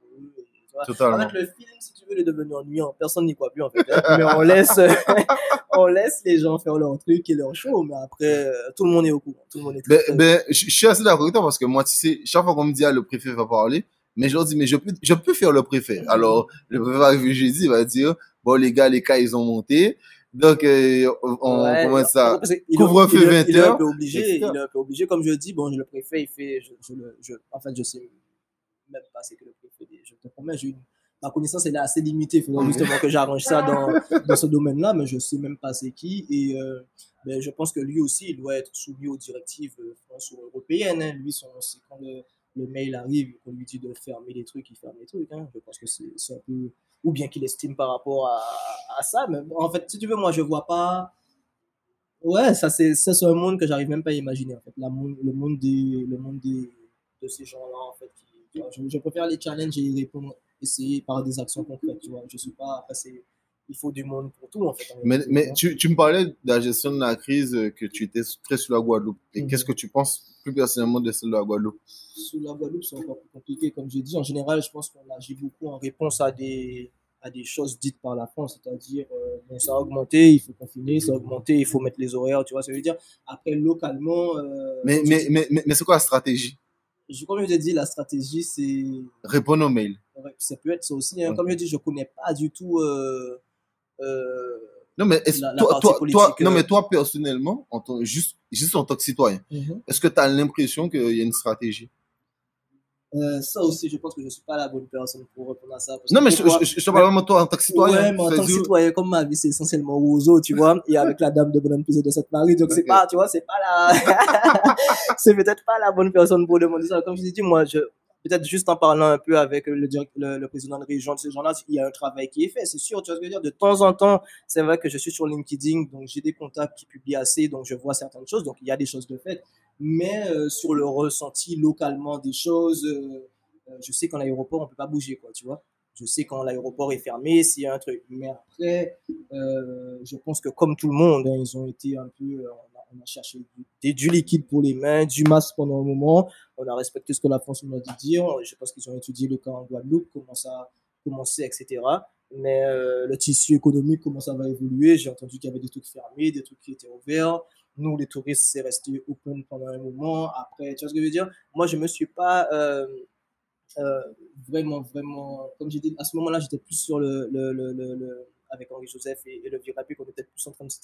tu vois. En Totalement. fait, le film, si tu veux, il est devenu ennuyant. Personne n'y croit plus, en fait. hein. Mais on laisse, on laisse les gens faire leur truc et leur show. Mais après, euh, tout le monde est au courant. Tout le monde est très, Ben, ben, je suis assez d'accord avec toi parce que moi, tu sais, chaque fois qu'on me dit, ah, le préfet va parler, mais je leur dis, mais je peux, je peux faire le préfet. Alors, le préfet va arriver jeudi, il va dire, bon, les gars, les cas, ils ont monté. Donc, euh, on, Ouais, commence ça. couvre-feu il est- Il est 20 un peu obligé. Il est un peu obligé. Comme je dis, bon, le préfet, il fait, je, je, le- je- en fait, je sais même pas c'est que le préfet dit. Je te promets, ma connaissance, elle est assez limitée. Il faudrait justement que j'arrange ça dans, dans ce domaine-là, mais je sais même pas c'est qui. Et, euh, ben, je pense que lui aussi, il doit être soumis aux directives euh, France ou européennes. hein. Lui, son, quand le, mail arrive, qu'on lui dit de fermer les trucs, il ferme les trucs. hein. Je pense que c'est un peu, ou bien qu'il estime par rapport à, à ça. Mais en fait, si tu veux, moi, je vois pas. Ouais, ça c'est un monde que j'arrive même pas à imaginer en fait. La le monde des le monde des de ces gens-là en fait. qui- tu vois, je, je préfère les challenges et y répondre, essayer par des actions concrètes. Tu vois, je suis pas après il faut du monde pour tout en fait. en Mais, mais tu tu, me parlais de la gestion de la crise, euh, que tu étais très sur la Guadeloupe. Et Mhm. qu'est-ce que tu penses plus personnellement de celle de la Guadeloupe? sous la Guadeloupe, c'est encore plus compliqué. Comme j'ai dit, en général, je pense qu'on agit beaucoup en réponse à des, à des choses dites par la France, c'est-à-dire, euh, bon, ça a augmenté, il faut confiner, ça a augmenté, il faut mettre les horaires, tu vois, ça veut dire, après, localement, euh, Mais, mais, mais, mais, mais c'est quoi la stratégie? Je, comme je t'ai dit, la stratégie, c'est, Répondre aux mails. ça peut être ça aussi, hein. Comme je dis, je connais pas du tout, euh, euh, Non, mais est-ce- La- la toi, toi, non, euh, mais toi, personnellement, en tant, juste, juste en tant que citoyen, est-ce que tu as l'impression qu'il y a une stratégie? Euh, ça aussi, je pense que je suis pas la bonne personne pour répondre à ça. parce Non, mais je, je, je te parle vraiment toi en tant que citoyen. Ouais, mais en tant que citoyen, comme ma vie, c'est essentiellement Roseau, tu vois, et avec la dame de bonne de cette Marie, donc c'est Ok. pas, tu vois, c'est pas la, c'est peut-être pas la bonne personne pour demander ça. Comme je dit, moi, je, peut-être juste en parlant un peu avec le, le, le président de région de ces gens-là, il y a un travail qui est fait, c'est sûr, tu vois ce que je veux dire. De temps en temps, c'est vrai que je suis sur LinkedIn, donc j'ai des contacts qui publient assez, donc je vois certaines choses, donc il y a des choses de fait. Mais euh, sur le ressenti localement des choses, euh, euh, je sais qu'en aéroport, on peut pas bouger, quoi, tu vois. Je sais quand l'aéroport est fermé, a un truc. Mais après, je pense que comme tout le monde, hein, ils ont été un peu, on, a, cherché du, du liquide pour les mains, du masque pendant un moment. On a respecté ce que la France nous a dit dire. Je pense qu'ils ont étudié le cas en Guadeloupe, comment ça commençait, etc. Mais le tissu économique, comment ça va évoluer. J'ai entendu qu'il y avait des trucs fermés, des trucs qui étaient ouverts. Nous, les touristes, c'est resté open pendant un moment. Après, tu vois ce que je veux dire? Moi, je me suis pas euh, euh, vraiment, vraiment, comme j'ai dit, à ce moment-là, j'étais plus sur le, le, le, avec Henri Joseph et, et le Virapé, qu'on était plus en train de se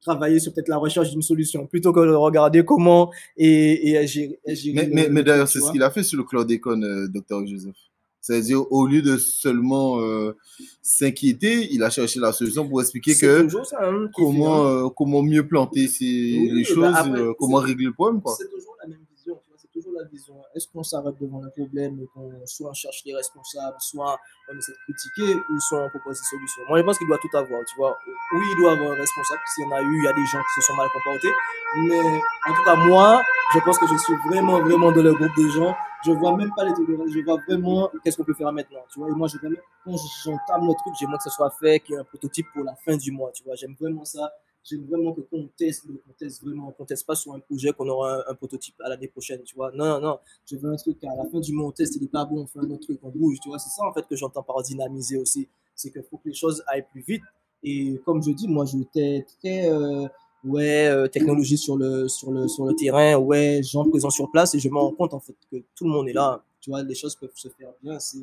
travailler sur peut-être la recherche d'une solution, plutôt que de regarder comment et, et agir. agir Mais, d'ailleurs, c'est ce qu'il a fait sur le chlordécone, euh, Dr Joseph. C'est-à-dire, au lieu de seulement euh, s'inquiéter, il a cherché la solution pour expliquer que ça, hein, comment, euh, comment mieux planter ces, Oui, les bah choses, après, euh, comment régler le problème. C'est toujours la même vision, c'est toujours la disons, est-ce qu'on s'arrête devant le problème et qu'on soit on cherche les responsables, soit on essaie de critiquer, ou soit on propose des solutions? Moi, je pense qu'il doit tout avoir, tu vois. Oui, il doit avoir un responsable, s'il y en a eu, il y a des gens qui se sont mal comportés, mais en tout cas, moi, je pense que je suis vraiment, vraiment dans le groupe des gens. Je vois même pas les trucs, je vois vraiment qu'est-ce qu'on peut faire maintenant, tu vois. Et moi, je vraiment, quand j'entame le truc, j'aimerais que ce soit fait, qu'il y ait un prototype pour la fin du mois, tu vois. J'aime vraiment ça j'aime vraiment que qu'on teste, qu'on teste vraiment, qu'on teste pas sur un projet qu'on aura un, prototype à l'année prochaine, tu vois. Non, non, non. Je veux un truc à la fin du mois, on teste, il est pas bon, on fait un autre truc, on bouge, tu vois. C'est ça, en fait, que j'entends par dynamiser aussi. C'est qu'il faut que les choses aillent plus vite. Et comme je dis, moi, j'étais très, euh, ouais, euh, technologie sur le, sur le, sur le terrain, ouais, gens présents sur place et je me rends compte, en fait, que tout le monde est là. Tu vois, les choses peuvent se faire bien. C'est,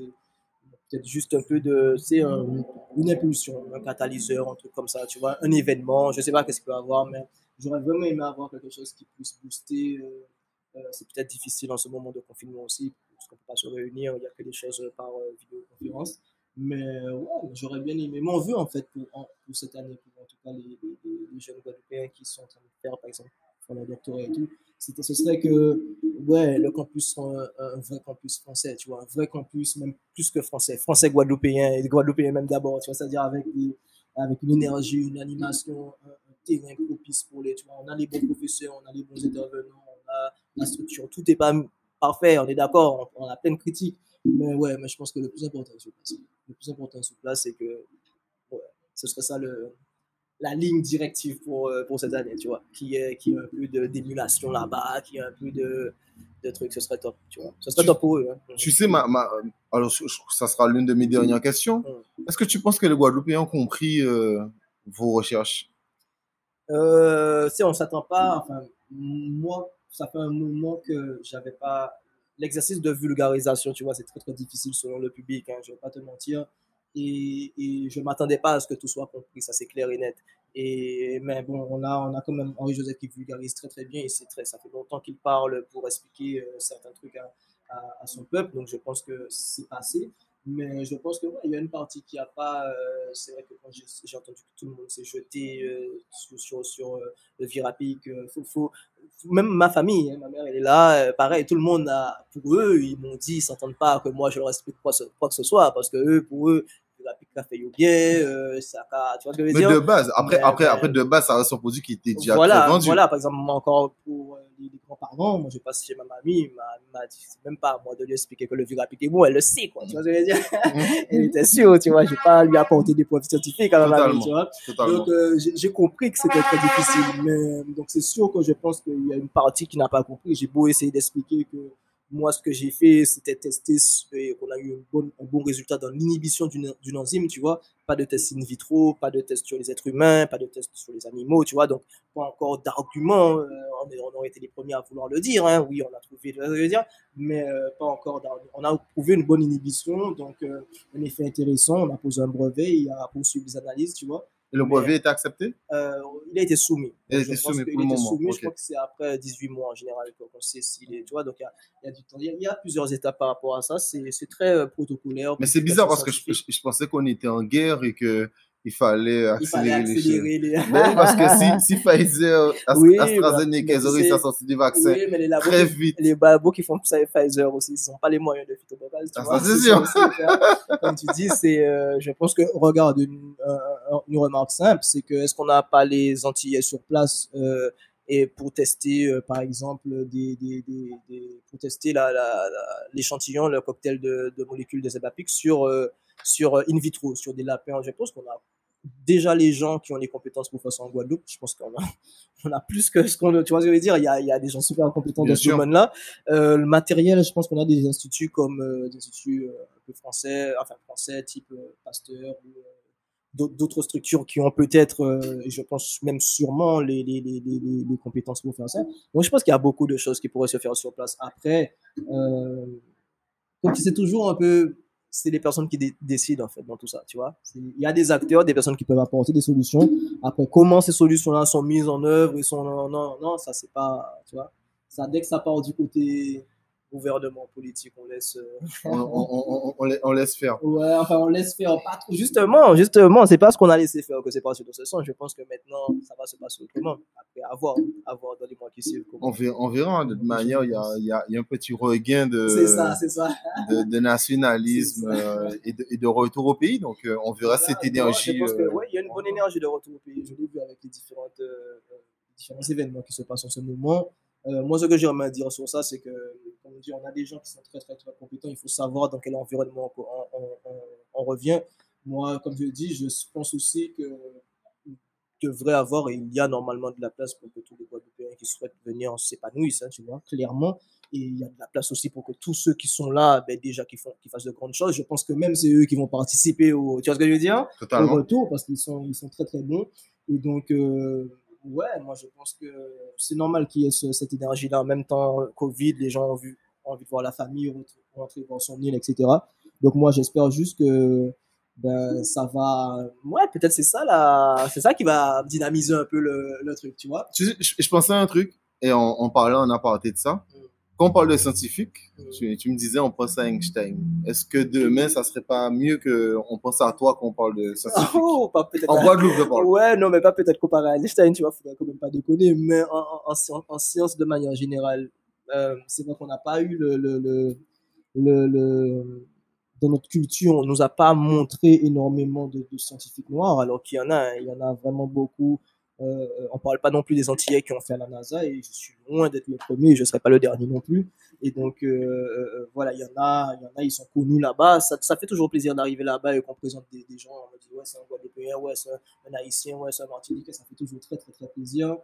peut-être juste un peu de, c'est une impulsion, un catalyseur, un truc comme ça, tu vois, un événement, je sais pas qu'est-ce qu'il peut avoir, mais j'aurais vraiment aimé avoir quelque chose qui puisse booster. Euh, euh, c'est peut-être difficile en ce moment de confinement aussi, parce qu'on peut pas se réunir, il y a que des choses par euh, vidéoconférence. Mais ouais, j'aurais bien aimé. Mon vœu, en fait, pour, pour cette année, pour en tout cas les, les, jeunes Guadeloupéens qui sont en train de faire, par exemple, leur doctorat et tout, ce serait que ouais, le campus soit un, vrai campus français, tu vois, un vrai campus, même plus que français, français guadeloupéen, et guadeloupéen même d'abord, tu vois, c'est-à-dire avec, avec une énergie, une animation, un, terrain propice pour les, tu vois, on a les bons professeurs, on a les bons intervenants, on a la structure, tout n'est pas parfait, on est d'accord, on, a plein de critiques, mais ouais, mais je pense que le plus important sur place, le plus important sur place, c'est que ouais, ce serait ça le, la ligne directive pour, euh, pour cette année, tu vois, qui est, qui a un peu d'émulation là-bas, qui a un peu de, de trucs, ce serait top, tu vois. Ce serait top pour eux. Hein. Tu sais, ma, ma, alors ça sera l'une de mes dernières questions. Mm. Est-ce que tu penses que les Guadeloupéens ont compris euh, vos recherches? Euh, Si on s'attend pas, enfin, moi, ça fait un moment que j'avais pas l'exercice de vulgarisation, tu vois, c'est très très difficile selon le public, hein, je vais pas te mentir et, je m'attendais pas à ce que tout soit compris, ça c'est clair et net. Et, mais bon, on a, on a quand même Henri Joseph qui vulgarise très très bien et c'est très, ça fait longtemps qu'il parle pour expliquer euh, certains trucs à, son peuple, donc je pense que c'est passé. Mais je pense que ouais, y a une partie qui a pas. Euh, c'est vrai que quand j'ai entendu que tout le monde s'est jeté euh, sur, sur, sur le Virapic, faut, faut, même ma famille, hein, ma mère elle est là, pareil, tout le monde a, pour eux, ils m'ont dit, ils s'entendent pas que moi je leur explique quoi que ce soit, parce que eux, pour eux, la pique fait bien, euh, ça, tu vois ce que je veux mais dire? de base, après, après, après, de base, ça reste un produit qui était déjà voilà, vendu. Voilà, par exemple, encore pour euh, les, les grands-parents, moi, je passe chez ma mamie, m'a dit, c'est même pas à moi de lui expliquer que le Virapic est bon, elle le sait, quoi, tu vois ce que je veux dire? Mhm. elle était sûre, tu vois, j'ai pas lui apporter des preuves scientifiques à ma mamie, tu vois. Totalement. Donc, euh, j'ai compris que c'était très difficile, mais, donc c'est sûr que je pense qu'il y a une partie qui n'a pas compris. J'ai beau essayer d'expliquer que, moi, ce que j'ai fait, c'était tester qu'on a eu un bon, résultat dans l'inhibition d'une enzyme, tu vois. Pas de test in vitro, pas de test sur les êtres humains, pas de test sur les animaux, tu vois. Donc, pas encore d'arguments. Euh, on, on, aurait été les premiers à vouloir le dire. Hein. Oui, on a trouvé le dire, mais euh, pas encore On a prouvé une bonne inhibition, donc euh, un effet intéressant. On a posé un brevet, il a poursuivi les analyses, tu vois. Et le brevet est accepté? euh, Il a été soumis. Il a été soumis pour le moment. Soumis, Je crois que c'est après 18 mois en général qu'on sait s'il est. Tu vois, donc il y, a, il y a, du temps. Il y a, plusieurs étapes par rapport à ça. C'est très euh, protocolaire. Mais c'est bizarre parce que je, je, pensais qu'on était en guerre et que il fallait accélérer, il fallait les, les... Mais parce que si, si Pfizer, oui, AstraZeneca, ils auraient sorti des vaccins oui, mais les très vite. Les labos qui font ça, Pfizer aussi, ils n'ont pas les moyens de phytobabase. Ah, c'est sûr. Comme tu dis, c'est, euh, je pense que, regarde, une, remarque simple, c'est que est-ce qu'on n'a pas les Antillais sur place euh, et pour tester, euh, par exemple, des, des, des, des pour tester l'échantillon, le cocktail de, de molécules des Zebapic sur euh, sur in vitro, sur des lapins. Je pense qu'on a déjà les gens qui ont les compétences pour faire ça en Guadeloupe. Je pense qu'on a, on a plus que ce qu'on, tu vois ce que je veux dire. Il y a, il y a des gens super compétents Bien dans sûr. ce domaine-là. Euh, le matériel, je pense qu'on a des instituts comme euh, des instituts euh, un peu français, enfin français, type Pasteur ou d'autres structures qui ont peut-être, euh, je pense même sûrement, les, les, les, compétences pour faire ça. Donc je pense qu'il y a beaucoup de choses qui pourraient se faire sur place. Après, euh, c'est toujours un peu c'est les personnes qui décident en fait dans tout ça, tu vois. Il y a des acteurs, des personnes qui peuvent apporter des solutions. Après, comment ces solutions-là sont mises en œuvre, ils sont non, non, non, ça c'est pas, tu vois. Ça dès que ça part du côté gouvernement politique, on laisse, euh, on, on, on, on, laisse faire. Ouais, enfin on laisse faire, pas trop. Justement, justement, c'est pas ce qu'on a laissé faire que c'est passé dans ce sens. Je pense que maintenant ça va se passer autrement. après, à voir, à voir dans les mois qui suivent. On verra, on verra. De toute manière, il y a, il y a- y a un petit regain de, C'est ça, c'est ça. de, de nationalisme ça. euh, et, de, et de retour au pays. Donc, euh, on verra Voilà, cette énergie. euh, ouais, il y a une bonne énergie de retour au pays. Je l'ai vu avec les différentes, euh, différents événements qui se passent en ce moment. Euh, moi, ce que j'aimerais à dire sur ça, c'est que, comme on dit, on a des gens qui sont très, très, très compétents. Il faut savoir dans quel environnement on, on- on- on revient. Moi, comme je le dis, je pense aussi que devrait avoir et il y a normalement de la place pour que tous les Guadeloupéens qui souhaitent venir s'épanouissent, hein, tu vois, clairement. Et il y a de la place aussi pour que tous ceux qui sont là, ben, déjà, qui, font, qui fassent de grandes choses. Je pense que même c'est eux qui vont participer au. Tu vois ce que je veux dire? Au retour, parce qu'ils sont, ils sont très très bons. Et donc, euh, ouais, moi je pense que c'est normal qu'il y ait ce- cette énergie-là. En même temps, Covid, les gens ont, vu, ont envie de voir la famille, rentrer- voir son île, etc. Donc, moi j'espère juste que ben, ça va. Ouais, peut-être c'est ça, là. C'est ça qui va dynamiser un peu le, le truc, tu vois. Je, je pensais à un truc, et on, on parlait en aparté de ça. Mm. Quand on parle de scientifique, Mm. tu, tu me disais on pense à Einstein. Est-ce que demain, ça serait pas mieux qu'on pense à toi quand on parle de scientifique? Oh, pas peut-être. En Guadeloupe, je parle. Ouais, non, mais pas peut-être comparé à Einstein, tu vois, faudrait quand même pas déconner, mais en, en, en, sci- en sciences de manière générale, euh, c'est vrai qu'on n'a pas eu le, le, le, le, le- dans notre culture, on nous a pas montré énormément de, de scientifiques noirs, alors qu'il y en a, hein, il y en a vraiment beaucoup. Euh, on parle pas non plus des Antillais qui ont fait à la NASA, et je suis loin d'être le premier, je serai pas le dernier non plus. Et donc, euh, euh, voilà, il y en a, il y en a, ils sont connus là-bas. Ça, ça fait toujours plaisir d'arriver là-bas et qu'on présente des, gens. On me dit, ouais, c'est un Guadeloupéen, ouais, c'est un, Haïtien, ouais, c'est un Martiniquais. Ça fait toujours très, très, très plaisir.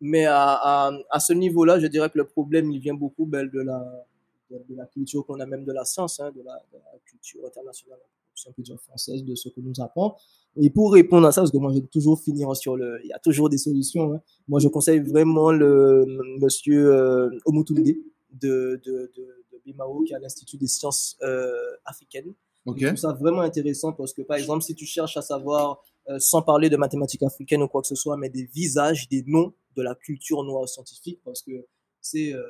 Mais à, à, ce niveau-là, je dirais que le problème, il vient beaucoup ben, de, la, de, la culture qu'on a, même de la science, hein, de la culture internationale, si on peut dire française, de ce que nous apprend. Et pour répondre à ça, parce que moi, je vais toujours finir sur le. Il y a toujours des solutions. Hein. Moi, je conseille vraiment le monsieur euh, Omutunde de, de, de, de Bimao, qui est à l'Institut des sciences euh, africaines. Ok. Je trouve ça vraiment intéressant parce que, par exemple, si tu cherches à savoir, euh, sans parler de mathématiques africaines ou quoi que ce soit, mais des visages, des noms de la culture noire scientifique, parce que c'est, euh,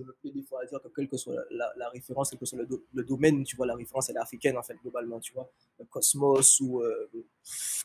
je me plais des fois à dire que quelle que soit la, la, la référence, quel que soit le, do- le, domaine, tu vois, la référence, elle est africaine, en fait, globalement, tu vois. Le cosmos ou euh,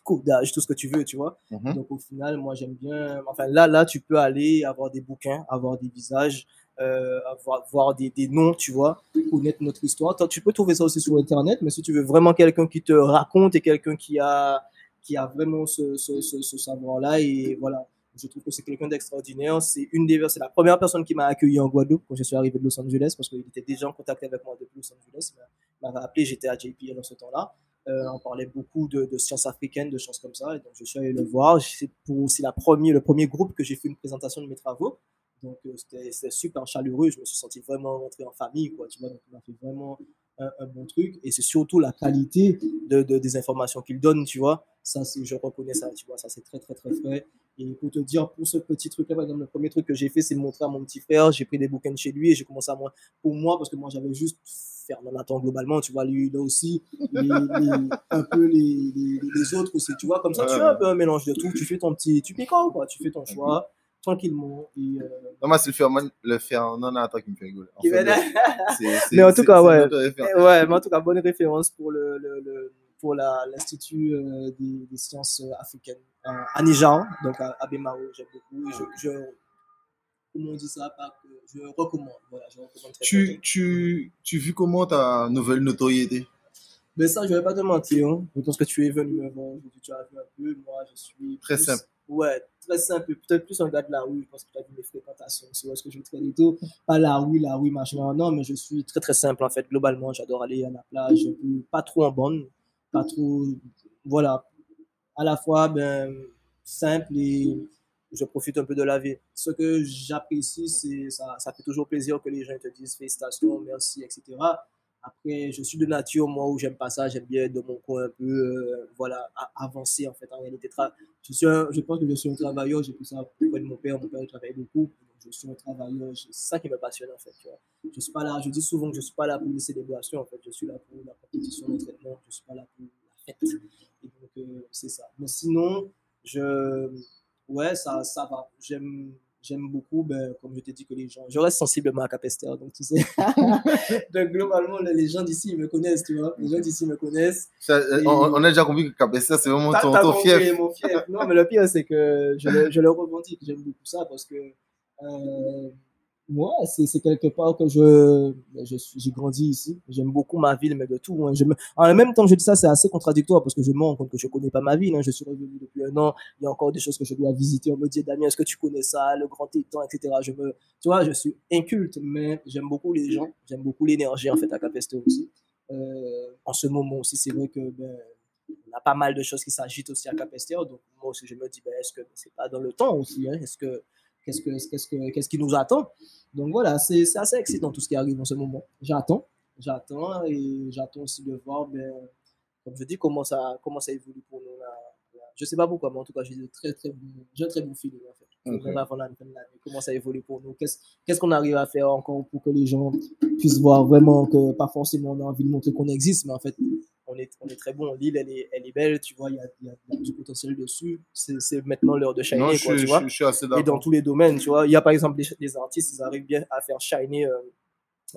codage, tout ce que tu veux, tu vois. Mhm. Donc, au final, moi, j'aime bien. Enfin, là, là, tu peux aller avoir des bouquins, avoir des visages, euh, avoir, voir des, des noms, tu vois, connaître notre histoire. Toi, Tu peux trouver ça aussi sur Internet, mais si tu veux vraiment quelqu'un qui te raconte et quelqu'un qui a, qui a vraiment ce, ce, ce, ce savoir-là, et voilà. Je trouve que c'est quelqu'un d'extraordinaire. C'est une des, c'est la première personne qui m'a accueilli en Guadeloupe quand je suis arrivé de Los Angeles parce qu'il était déjà en contact avec moi depuis Los Angeles. Il m'avait appelé, j'étais à JPL en ce temps-là. Euh, on parlait beaucoup de, sciences africaines, de choses comme ça. Et donc, je suis allé le voir. C'est pour aussi la première, le premier groupe que j'ai fait une présentation de mes travaux. Donc, euh, c'était super chaleureux. Je me suis senti vraiment rentré en famille, quoi. Tu vois, donc, on a fait vraiment un, bon truc. Et c'est surtout la qualité de des informations qu'il donne, tu vois. Ça, je reconnais ça, tu vois. Ça, c'est très, très, très frais. Et pour te dire, pour ce petit truc-là, par exemple, le premier truc que j'ai fait, c'est de montrer à mon petit frère. J'ai pris des bouquins de chez lui et j'ai commencé à moi, pour moi, parce que moi, j'avais juste Fernand Nathan globalement, tu vois, lui, là aussi, les, les, un peu les, les, autres aussi, tu vois, comme ça, tu as un peu un mélange de tout. Tu fais ton petit, tu piques quoi, tu fais ton choix tranquillement. Et, euh... Non, moi, c'est le Fernand, le Fernand Nathan qui me fait rigoler. En fait, mais en tout cas, ouais. Ouais, mais en tout cas, bonne référence pour le, le, le pour l'institut euh, des, des sciences euh, africaines euh, à Niger, donc à, à Bemao, j'aime beaucoup. Et je, je comment on dit ça, je recommande. Voilà, je recommande très Tu, très. tu, tu vis comment ta nouvelle notoriété? Mais ça, je vais pas te mentir. Hein. Je pense que tu es venu me voir tu as vu un peu. Moi, je suis Très plus- simple. Ouais, très simple. Peut-être plus un gars de la rue, parce que tu as vu mes fréquentations. C'est où est-ce que je traîne et tout. Pas la rue, la rue, machin. Non, mais je suis très très simple en fait. Globalement, j'adore aller à la plage. Pas trop en bande. Pas trop. Voilà. À la fois, ben, simple et je profite un peu de la vie. Ce que j'apprécie, c'est ça, ça fait toujours plaisir que les gens te disent félicitations, merci, etc. Après, je suis de nature, moi, où j'aime pas ça, j'aime bien dans mon coin un peu, euh, voilà, avancer en fait. En réalité, je, suis je pense que je suis un travailleur, j'ai pris ça auprès de mon père, mon père il travaille beaucoup, je suis un travailleur, c'est ça qui me passionne en fait. Tu vois. Je suis pas là, je dis souvent que je suis pas là pour les célébrations, en fait, je suis là pour la compétition d'entraînement, je suis pas là pour la fête. Et donc, euh, c'est ça. Mais sinon, je, ouais, ça, ça va. J'aime, j'aime beaucoup, ben, comme je t'ai dit, que les gens. Je reste sensiblement à Capester, donc tu sais. donc globalement, les gens d'ici ils me connaissent, tu vois. Les gens d'ici me connaissent. Euh, on, a déjà compris que Capester, c'est vraiment ton, ton fief. Mon fief. Non, mais le pire, c'est que je le, je le revendique. J'aime beaucoup ça parce que. Euh, moi, c'est quelque part que je, ben, je j'ai grandi ici. J'aime beaucoup ma ville, mais de tout. Hein. Je me, en même temps, je dis ça, c'est assez contradictoire parce que je me rends compte que je connais pas ma ville. Hein. Je suis revenu depuis un an. Il y a encore des choses que je dois visiter. On me dit, Damien, est-ce que tu connais ça, le grand étang, etc. Je me, tu vois, je suis inculte, mais j'aime beaucoup les gens. J'aime beaucoup l'énergie, en fait, à Capester aussi. Euh, en ce moment aussi, c'est vrai que, ben, on a pas mal de choses qui s'agitent aussi à Capester. Donc, moi aussi, je me dis, ben, est-ce que c'est pas dans le temps aussi, hein? Est-ce que, qu'est-ce que qu'est-ce que qu'est-ce qui nous attend. Donc voilà c'est assez excitant tout ce qui arrive en ce moment. J'attends j'attends et j'attends aussi de voir ben, comme je dis comment ça comment ça évolue pour nous là, je sais pas pourquoi mais en tout cas j'ai de très très j'ai un très bon feeling en fait. Comment ça évolue pour nous qu'est-ce qu'est-ce qu'on arrive à faire encore pour que les gens puissent voir vraiment que pas forcément on a envie de montrer qu'on existe mais en fait on est, on est très bon. L'île, elle est, elle est belle, tu vois, il y a, y a, du potentiel dessus. C'est maintenant l'heure de shiner, quoi, tu vois. Je, suis assez Et dans tous les domaines, tu vois. Il y a par exemple des, artistes, ils arrivent bien à faire shiner euh,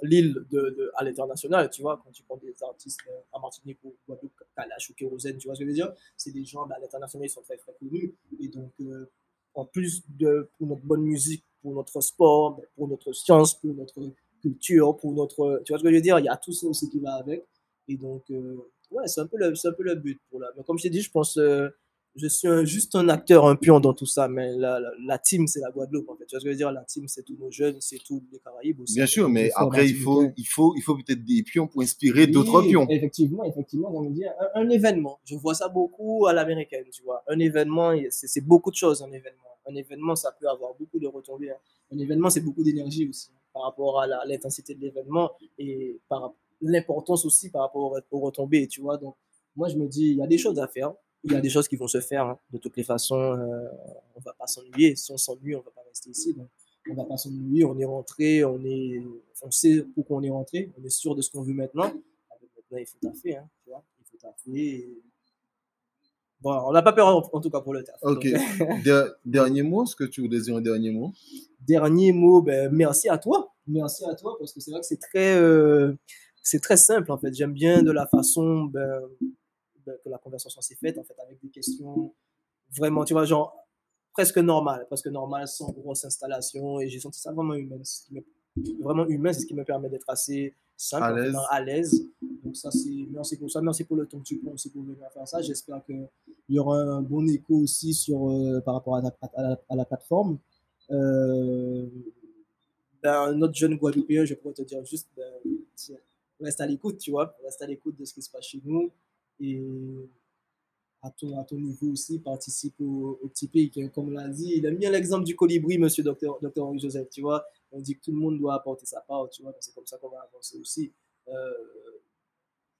l'île de, de, à l'international, tu vois. Quand tu prends des artistes euh, à Martinique ou Guadeloupe, Kalash ou Kérosène, tu vois ce que je veux dire. C'est des gens, bah, à l'international, ils sont très, très connus. Et donc, euh, en plus de pour notre bonne musique, pour notre sport, pour notre science, pour notre culture, pour notre. Tu vois ce que je veux dire Il y a tout ça aussi qui va avec. Et donc, ouais, c'est un, peu le, un peu le but. Pour la... Mais comme je t'ai dit, je pense, euh, je suis juste un acteur, un pion dans tout ça, mais la, la, team, c'est la Guadeloupe, en fait. Tu vois ce que je veux dire? La team, c'est tous nos jeunes, c'est tous les Caraïbes aussi. Bien sûr, mais après, il faut, il faut, il faut peut-être des pions pour inspirer d'autres pions. Effectivement, effectivement, on dire un, un, événement. Je vois ça beaucoup à l'américaine, tu vois. Un événement, c'est beaucoup de choses, un événement. Un événement, ça peut avoir beaucoup de retombées. Hein. Un événement, c'est beaucoup d'énergie aussi, hein, par rapport à l'intensité de l'événement et par rapport l'importance aussi par rapport aux, retombées, tu vois. Donc, moi, je me dis, il y a des choses à faire. Il y a des choses qui vont se faire. Hein. De toutes les façons, euh, on va pas s'ennuyer. Si on s'ennuie, on va pas rester ici. Donc, on va pas s'ennuyer. On est rentré, on est, on sait pourquoi on est rentré. On est sûr de ce qu'on veut maintenant. maintenant, il faut taffer, hein, tu vois. Il faut taffer. Bon, on n'a pas peur en, tout cas pour le taf. Ok. dernier mot, est-ce que tu veux dire un dernier mot? Dernier mot, ben, merci à toi. Merci à toi parce que c'est vrai que c'est très, euh, c'est très simple en fait. J'aime bien de la façon ben, ben, que la conversation s'est faite en fait avec des questions vraiment, tu vois, genre presque normales, presque normales, sans grosse installation. Et j'ai senti ça vraiment humain. vraiment humain, c'est ce qui me permet d'être assez simple, à l'aise. Donc ça, c'est merci pour ça, merci pour le temps que tu prends aussi pour venir faire ça. J'espère qu'il y aura un bon écho aussi sur, euh, par rapport à la, à la, plateforme. Euh, ben, notre jeune Guadeloupéen, je pourrais te dire juste, ben, reste à l'écoute, tu vois, reste à l'écoute de ce qui se passe chez nous et à ton, niveau aussi, participe au, pays. Comme on l'a dit, il aime bien l'exemple du colibri, monsieur docteur, docteur Henri Joseph, tu vois. On dit que tout le monde doit apporter sa part, tu vois, c'est comme ça qu'on va avancer aussi. Euh,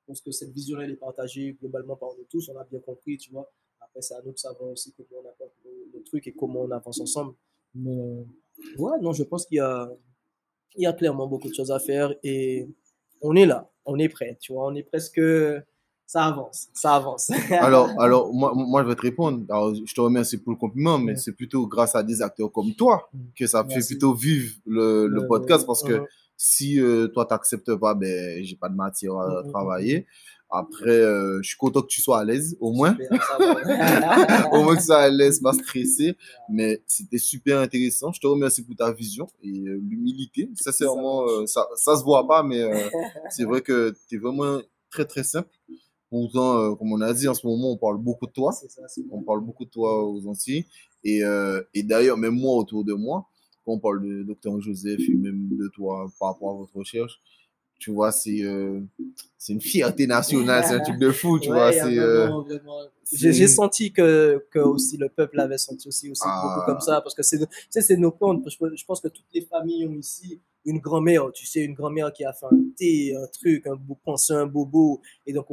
je pense que cette vision elle est partagée globalement par nous tous, on a bien compris, tu vois. Après, c'est à nous de savoir aussi comment on apporte le, truc et comment on avance ensemble. Mais ouais, non, je pense qu'il y a, il y a clairement beaucoup de choses à faire et on est là, on est prêt, tu vois, on est presque, ça avance, ça avance. alors, alors moi, moi, je vais te répondre. Alors, je te remercie pour le compliment, mais c'est plutôt grâce à des acteurs comme toi que ça fait plutôt vivre le, podcast parce que si toi, euh, toi t'acceptes pas, ben j'ai pas de matière à travailler. Après, euh, je suis content que tu sois à l'aise, au moins. au moins que tu sois à l'aise, pas stressé. Mais c'était super intéressant. Je te remercie pour ta vision et euh, l'humilité. Ça, c'est vraiment, euh, ça, ça se voit pas, mais c'est vrai que tu es vraiment très, très simple. Pourtant, comme on a dit, en ce moment, on parle beaucoup de toi. on parle beaucoup de toi aux Antilles. Et, et d'ailleurs, même moi, autour de moi, quand on parle de Dr Joseph et même de toi par rapport à votre recherche, tu vois, c'est euh, c'est une fierté nationale, c'est un truc de fou, tu vois. C'est euh, j'ai senti que, que aussi le peuple avait senti aussi, aussi ah. beaucoup comme ça, parce que c'est c'est nos plantes. Je, pense que toutes les familles ont ici une grand-mère, tu sais, une grand-mère qui a fait un thé, un truc, un beau un bobo, et donc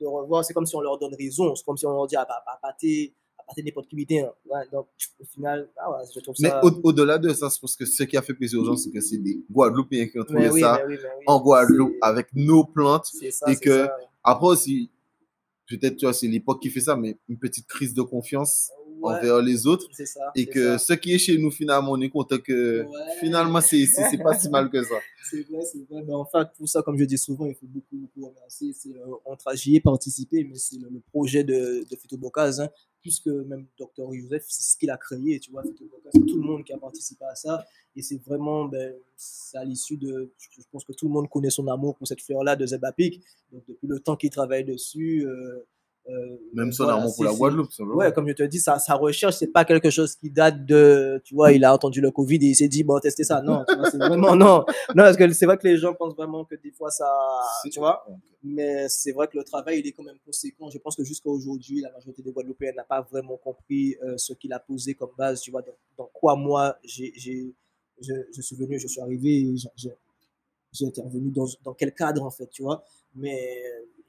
de revoir, c'est comme si on leur donne raison, c'est comme si on leur dit ah bah, bah, thé, à n'importe qui ouais, donc au final ah ouais, je trouve ça mais au-delà de ça c'est parce que ce qui a fait plaisir aux gens c'est que c'est des Guadeloupéens qui ont trouvé ça en Guadeloupe avec nos plantes et que après aussi peut-être tu vois c'est l'époque qui fait ça mais une petite crise de confiance Ouais. envers les autres. Ça. Et que ça. ce qui est chez nous, finalement, on est content que Ouais. finalement, c'est pas si mal que ça. C'est vrai, c'est vrai. Mais en fait, pour ça, comme je dis souvent, il faut beaucoup, beaucoup remercier. C'est, euh, entre j'y ai participé, mais c'est le, le projet de, de Fito hein, plus que même Dr. Youssef, c'est ce qu'il a créé, tu vois. C'est tout le monde qui a participé à ça. Et c'est vraiment, ben, à l'issue de, je pense que tout le monde connaît son amour pour cette fleur-là de Zebapik. Donc, depuis le temps qu'il travaille dessus, euh, Même son voilà, amour pour la Guadeloupe, simplement. Ouais, comme je te dis, sa, sa recherche, c'est pas quelque chose qui date de, tu vois, il a entendu le Covid et il s'est dit, bon, tester ça. Non, c'est vraiment, non. Non, parce que c'est vrai que les gens pensent vraiment que des fois ça, tu vois, mais c'est vrai que le travail, il est quand même conséquent. Je pense que jusqu'à aujourd'hui, la majorité des Guadeloupéens n'a pas vraiment compris euh, ce qu'il a posé comme base, tu vois, dans, dans quoi moi, j'ai, je, je suis venu, je suis arrivé, j'ai intervenu dans, dans quel cadre, en fait, tu vois. Mais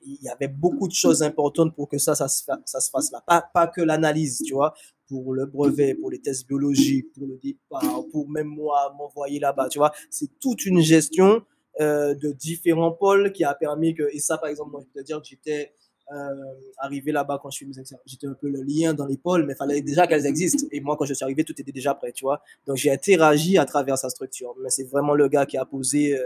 il y avait beaucoup de choses importantes pour que ça, ça se, ça se fasse là. Pas, pas que l'analyse, tu vois, pour le brevet, pour les tests biologiques, pour le départ, pour même moi m'envoyer là-bas, tu vois. C'est toute une gestion euh, de différents pôles qui a permis que, et ça, par exemple, moi, je peux te dire que j'étais euh, arrivé là-bas quand je suis. J'étais un peu le lien dans pôles, mais il fallait déjà qu'elles existent. Et moi, quand je suis arrivé, tout était déjà prêt, tu vois. Donc, j'ai interagi à travers sa structure. Mais c'est vraiment le gars qui a posé euh,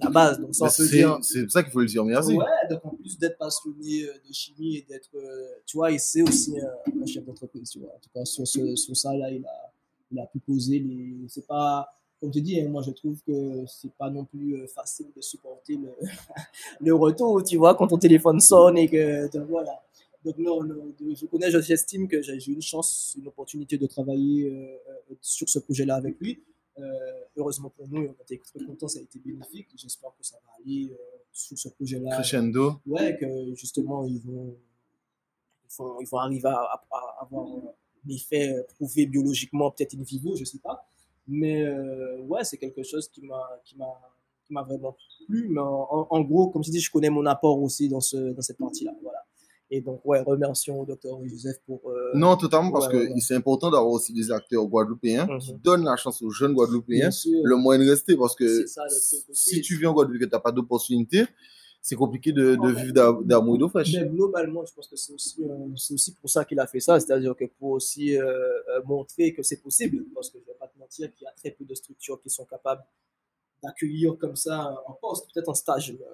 la base. Donc, ça, C'est dire. c'est pour ça qu'il faut le dire merci. Ouais, donc en plus d'être passionné euh, de chimie et d'être, euh, tu vois, et c'est aussi un, un chef d'entreprise, tu vois. En tout cas, sur, ce, sur ça, là, il a, il a pu poser les. C'est pas. Comme je dis, hein, moi je trouve que c'est pas non plus euh, facile de supporter le, le retour, tu vois, quand ton téléphone sonne et que. voilà. Donc, non, non, je connais, je- j'estime que j'ai eu une chance, une opportunité de travailler euh, euh, sur ce projet-là avec lui. Euh, heureusement pour nous, on était très contents, ça a été bénéfique. J'espère que ça va aller euh, sur ce projet-là. Crescendo. Ouais, que justement, ils vont, ils vont, ils vont arriver à, à- à avoir un effet prouvé biologiquement, peut-être in vivo, je sais pas. Mais euh, ouais, c'est quelque chose qui m'a qui m'a qui m'a vraiment plu. Mais en, gros, comme tu dis, je connais mon apport aussi dans, ce, dans cette partie-là. Voilà. Et donc, ouais, remercions au docteur Joseph pour. euh, Non, totalement, parce ouais, que ouais, c'est important d'avoir aussi des acteurs guadeloupéens Mhm. qui donnent la chance aux jeunes guadeloupéens le moyen de rester. Parce que ça si tu viens en Guadeloupe et que tu n'as pas d'opportunité, c'est compliqué de, vivre d'amour et d'eau fraîche. Mais globalement, je pense que c'est aussi, euh, aussi pour ça qu'il a fait ça, c'est-à-dire que pour aussi euh, euh, montrer que c'est possible, parce que je ne vais pas te mentir qu'il y a très peu de structures qui sont capables d'accueillir comme ça en poste, peut-être en stage, mais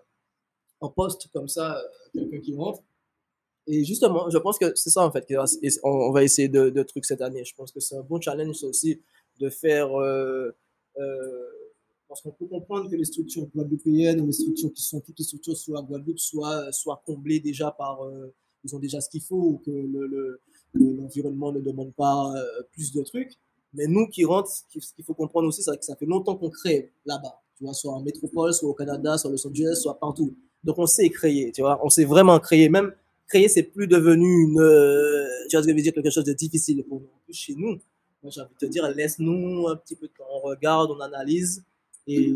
en poste comme ça, quelqu'un qui rentre. Et justement, je pense que c'est ça en fait, qu'on va- on on va essayer de, de trucs cette année. Je pense que c'est un bon challenge aussi de faire. euh, euh, parce qu'on peut comprendre que les structures guadeloupéennes ou les structures qui sont toutes les structures sur la Guadeloupe soient, soient comblées déjà par. euh, ils ont déjà ce qu'il faut ou que le- le- le- l'environnement ne demande pas euh, plus de trucs. Mais nous qui rentrent, ce qu'il faut comprendre aussi, c'est que ça fait longtemps qu'on crée là-bas. Tu vois, soit en métropole, soit au Canada, soit à Los Angeles, soit partout. Donc on sait créer, tu vois. On sait vraiment créer. Même créer, c'est plus devenu une, euh, tu vois ce que je veux dire, quelque chose de difficile pour nous. En plus, chez nous, moi j'ai envie de te dire, laisse-nous un petit peu de temps. On regarde, on analyse. Et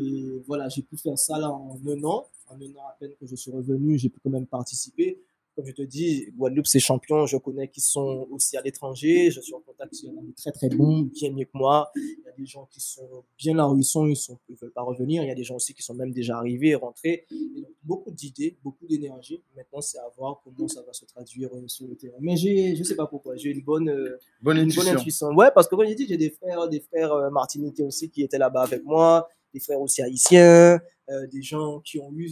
voilà, j'ai pu faire ça là en un an. En un an à peine que je suis revenu, j'ai pu quand même participer. Comme je te dis, Guadeloupe, c'est champion. Je connais qui sont aussi à l'étranger. Je suis en contact avec des très très bons, bien mieux que moi. Il y a des gens qui sont bien là où ils sont, ils ils veulent pas revenir. Il y a des gens aussi qui sont même déjà arrivés, rentrés. Et donc, beaucoup d'idées, beaucoup d'énergie. Maintenant, c'est à voir comment ça va se traduire euh, sur le terrain. Mais j'ai, je sais pas pourquoi, j'ai une bonne, euh, Bonne une bonne intuition. intuition. Ouais, parce que comme j'ai dit, j'ai des frères, des frères euh, martiniquais aussi qui étaient là-bas avec moi, frères aussi haïtiens, euh, des gens qui ont eu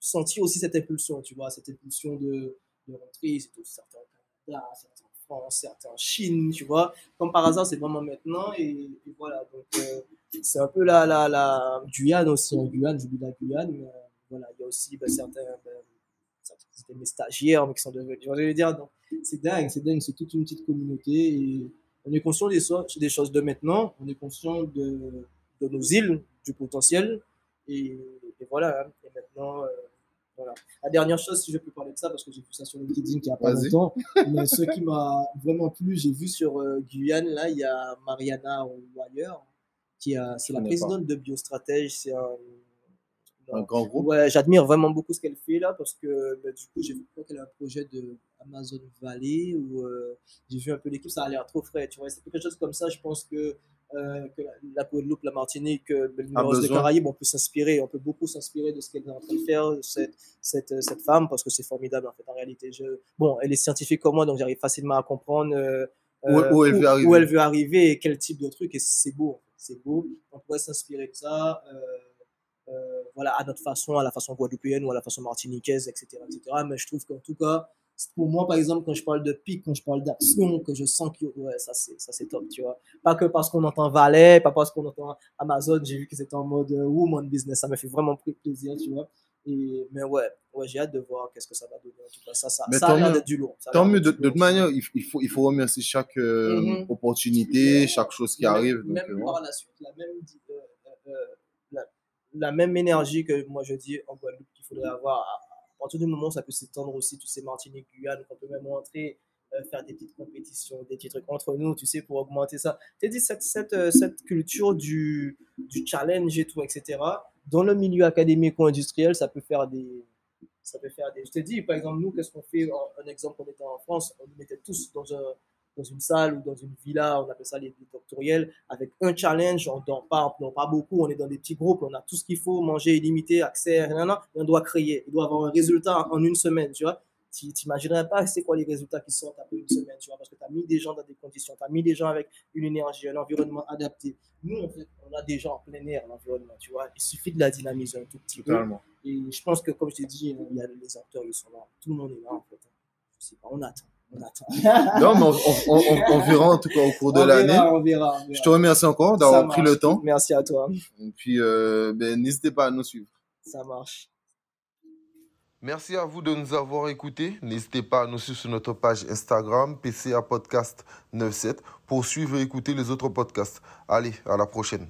senti aussi cette impulsion, tu vois, cette impulsion de, de rentrer, aussi certains Canada, certains en France, certains Chine, tu vois. Comme par hasard, c'est vraiment maintenant et, voilà. Donc euh, c'est un peu la la la Guyane aussi, en Guyane, j'oublie la Guyane, mais euh, voilà, il y a aussi ben, certains, ben, étaient mes stagiaires, mais qui sont devenus, je veux dire. Donc c'est dingue, c'est dingue, c'est toute une petite communauté et on est conscient des, so- des choses de maintenant, on est conscient de, de nos îles, du potentiel, et, et voilà. hein. Et maintenant, euh, voilà. La dernière chose, si je peux parler de ça, parce que j'ai vu ça sur LinkedIn qui a pas longtemps, mais ce qui m'a vraiment plu, j'ai vu sur euh, Guyane, là, il y a Mariana Wire, qui a, c'est la pas. présidente de Biostratège, c'est un, Un grand groupe. Ouais, j'admire vraiment beaucoup ce qu'elle fait là parce que bah, du coup, j'ai vu qu'elle a un projet de Amazon Valley où euh, j'ai vu un peu l'équipe, ça a l'air trop frais, tu vois. C'est quelque chose comme ça, je pense que, euh, que la, Guadeloupe, la Martinique, euh, le des. Caraïbes, on peut s'inspirer, on peut beaucoup s'inspirer de ce qu'elle est en train de faire, cette, cette, cette femme, parce que c'est formidable en fait en réalité. Je, bon, elle est scientifique comme moi, donc j'arrive facilement à comprendre. euh, où, où elle veut arriver. où elle veut arriver et quel type de truc. Et c'est beau, c'est beau. On pourrait s'inspirer de ça. Euh, euh, voilà, à notre façon, à la façon guadeloupéenne ou à la façon martiniquaise, etc., etc. Mais je trouve qu'en tout cas, pour moi, par exemple, quand je parle de pic, quand je parle d'action, que je sens que ouais, ça c'est ça c'est top, tu vois. Pas que parce qu'on entend Valet, pas parce qu'on entend Amazon, j'ai vu qu'ils étaient en mode euh, woman business, ça me fait vraiment plaisir, tu vois. Et, mais ouais, ouais j'ai hâte de voir qu'est-ce que ça va donner. En tout cas, ça, ça, ça a l'air d'être du lourd. Tant mieux, de, toute manière, il, il, faut, il faut remercier chaque euh, mm -hmm. opportunité, chaque chose qui même, arrive. Même donc, par la suite, la même, euh, euh, la, la, même énergie que moi je dis en Guadeloupe qu'il faudrait avoir à partir du moment ça peut s'étendre aussi, tu sais, Martinique, Guyane, qu'on peut même rentrer, euh, faire des petites compétitions, des petits trucs entre nous, tu sais, pour augmenter ça. Tu dit, cette, cette, euh, cette culture du, du challenge et tout, etc., dans le milieu académique ou industriel, ça peut faire des. Ça peut faire des. Je te dis, par exemple, nous, qu'est-ce qu'on fait? Un exemple, on était en France, on nous mettait tous dans un, dans une salle ou dans une villa, on appelle ça les, doctoriels, avec un challenge, on dort pas, on dort pas beaucoup, on est dans des petits groupes, on a tout ce qu'il faut, manger illimité, accès, rien, rien, et on doit créer. Il doit avoir un résultat en une semaine, tu vois. Tu t'imaginerais pas c'est quoi les résultats qui sortent après une semaine, tu vois, parce que tu as mis des gens dans des conditions, tu as mis des gens avec une énergie, un environnement adapté. Nous, en fait, on a des gens en plein air, l'environnement, tu vois. Il suffit de la dynamiser un tout petit Totalement. peu. Et je pense que, comme je t'ai dit, il y a les acteurs, ils sont là. Tout le monde est là, en fait. Je sais pas, on attend. Non, mais on, on, on, on, verra en tout cas au cours de l'année. On, verra, on verra. Je te remercie encore d'avoir pris le temps. Merci à toi. Et puis, euh, ben, n'hésitez pas à nous suivre. Ça marche. Merci à vous de nous avoir écoutés. N'hésitez pas à nous suivre sur notre page Instagram, PCA Podcast 97, pour suivre et écouter les autres podcasts. Allez, à la prochaine.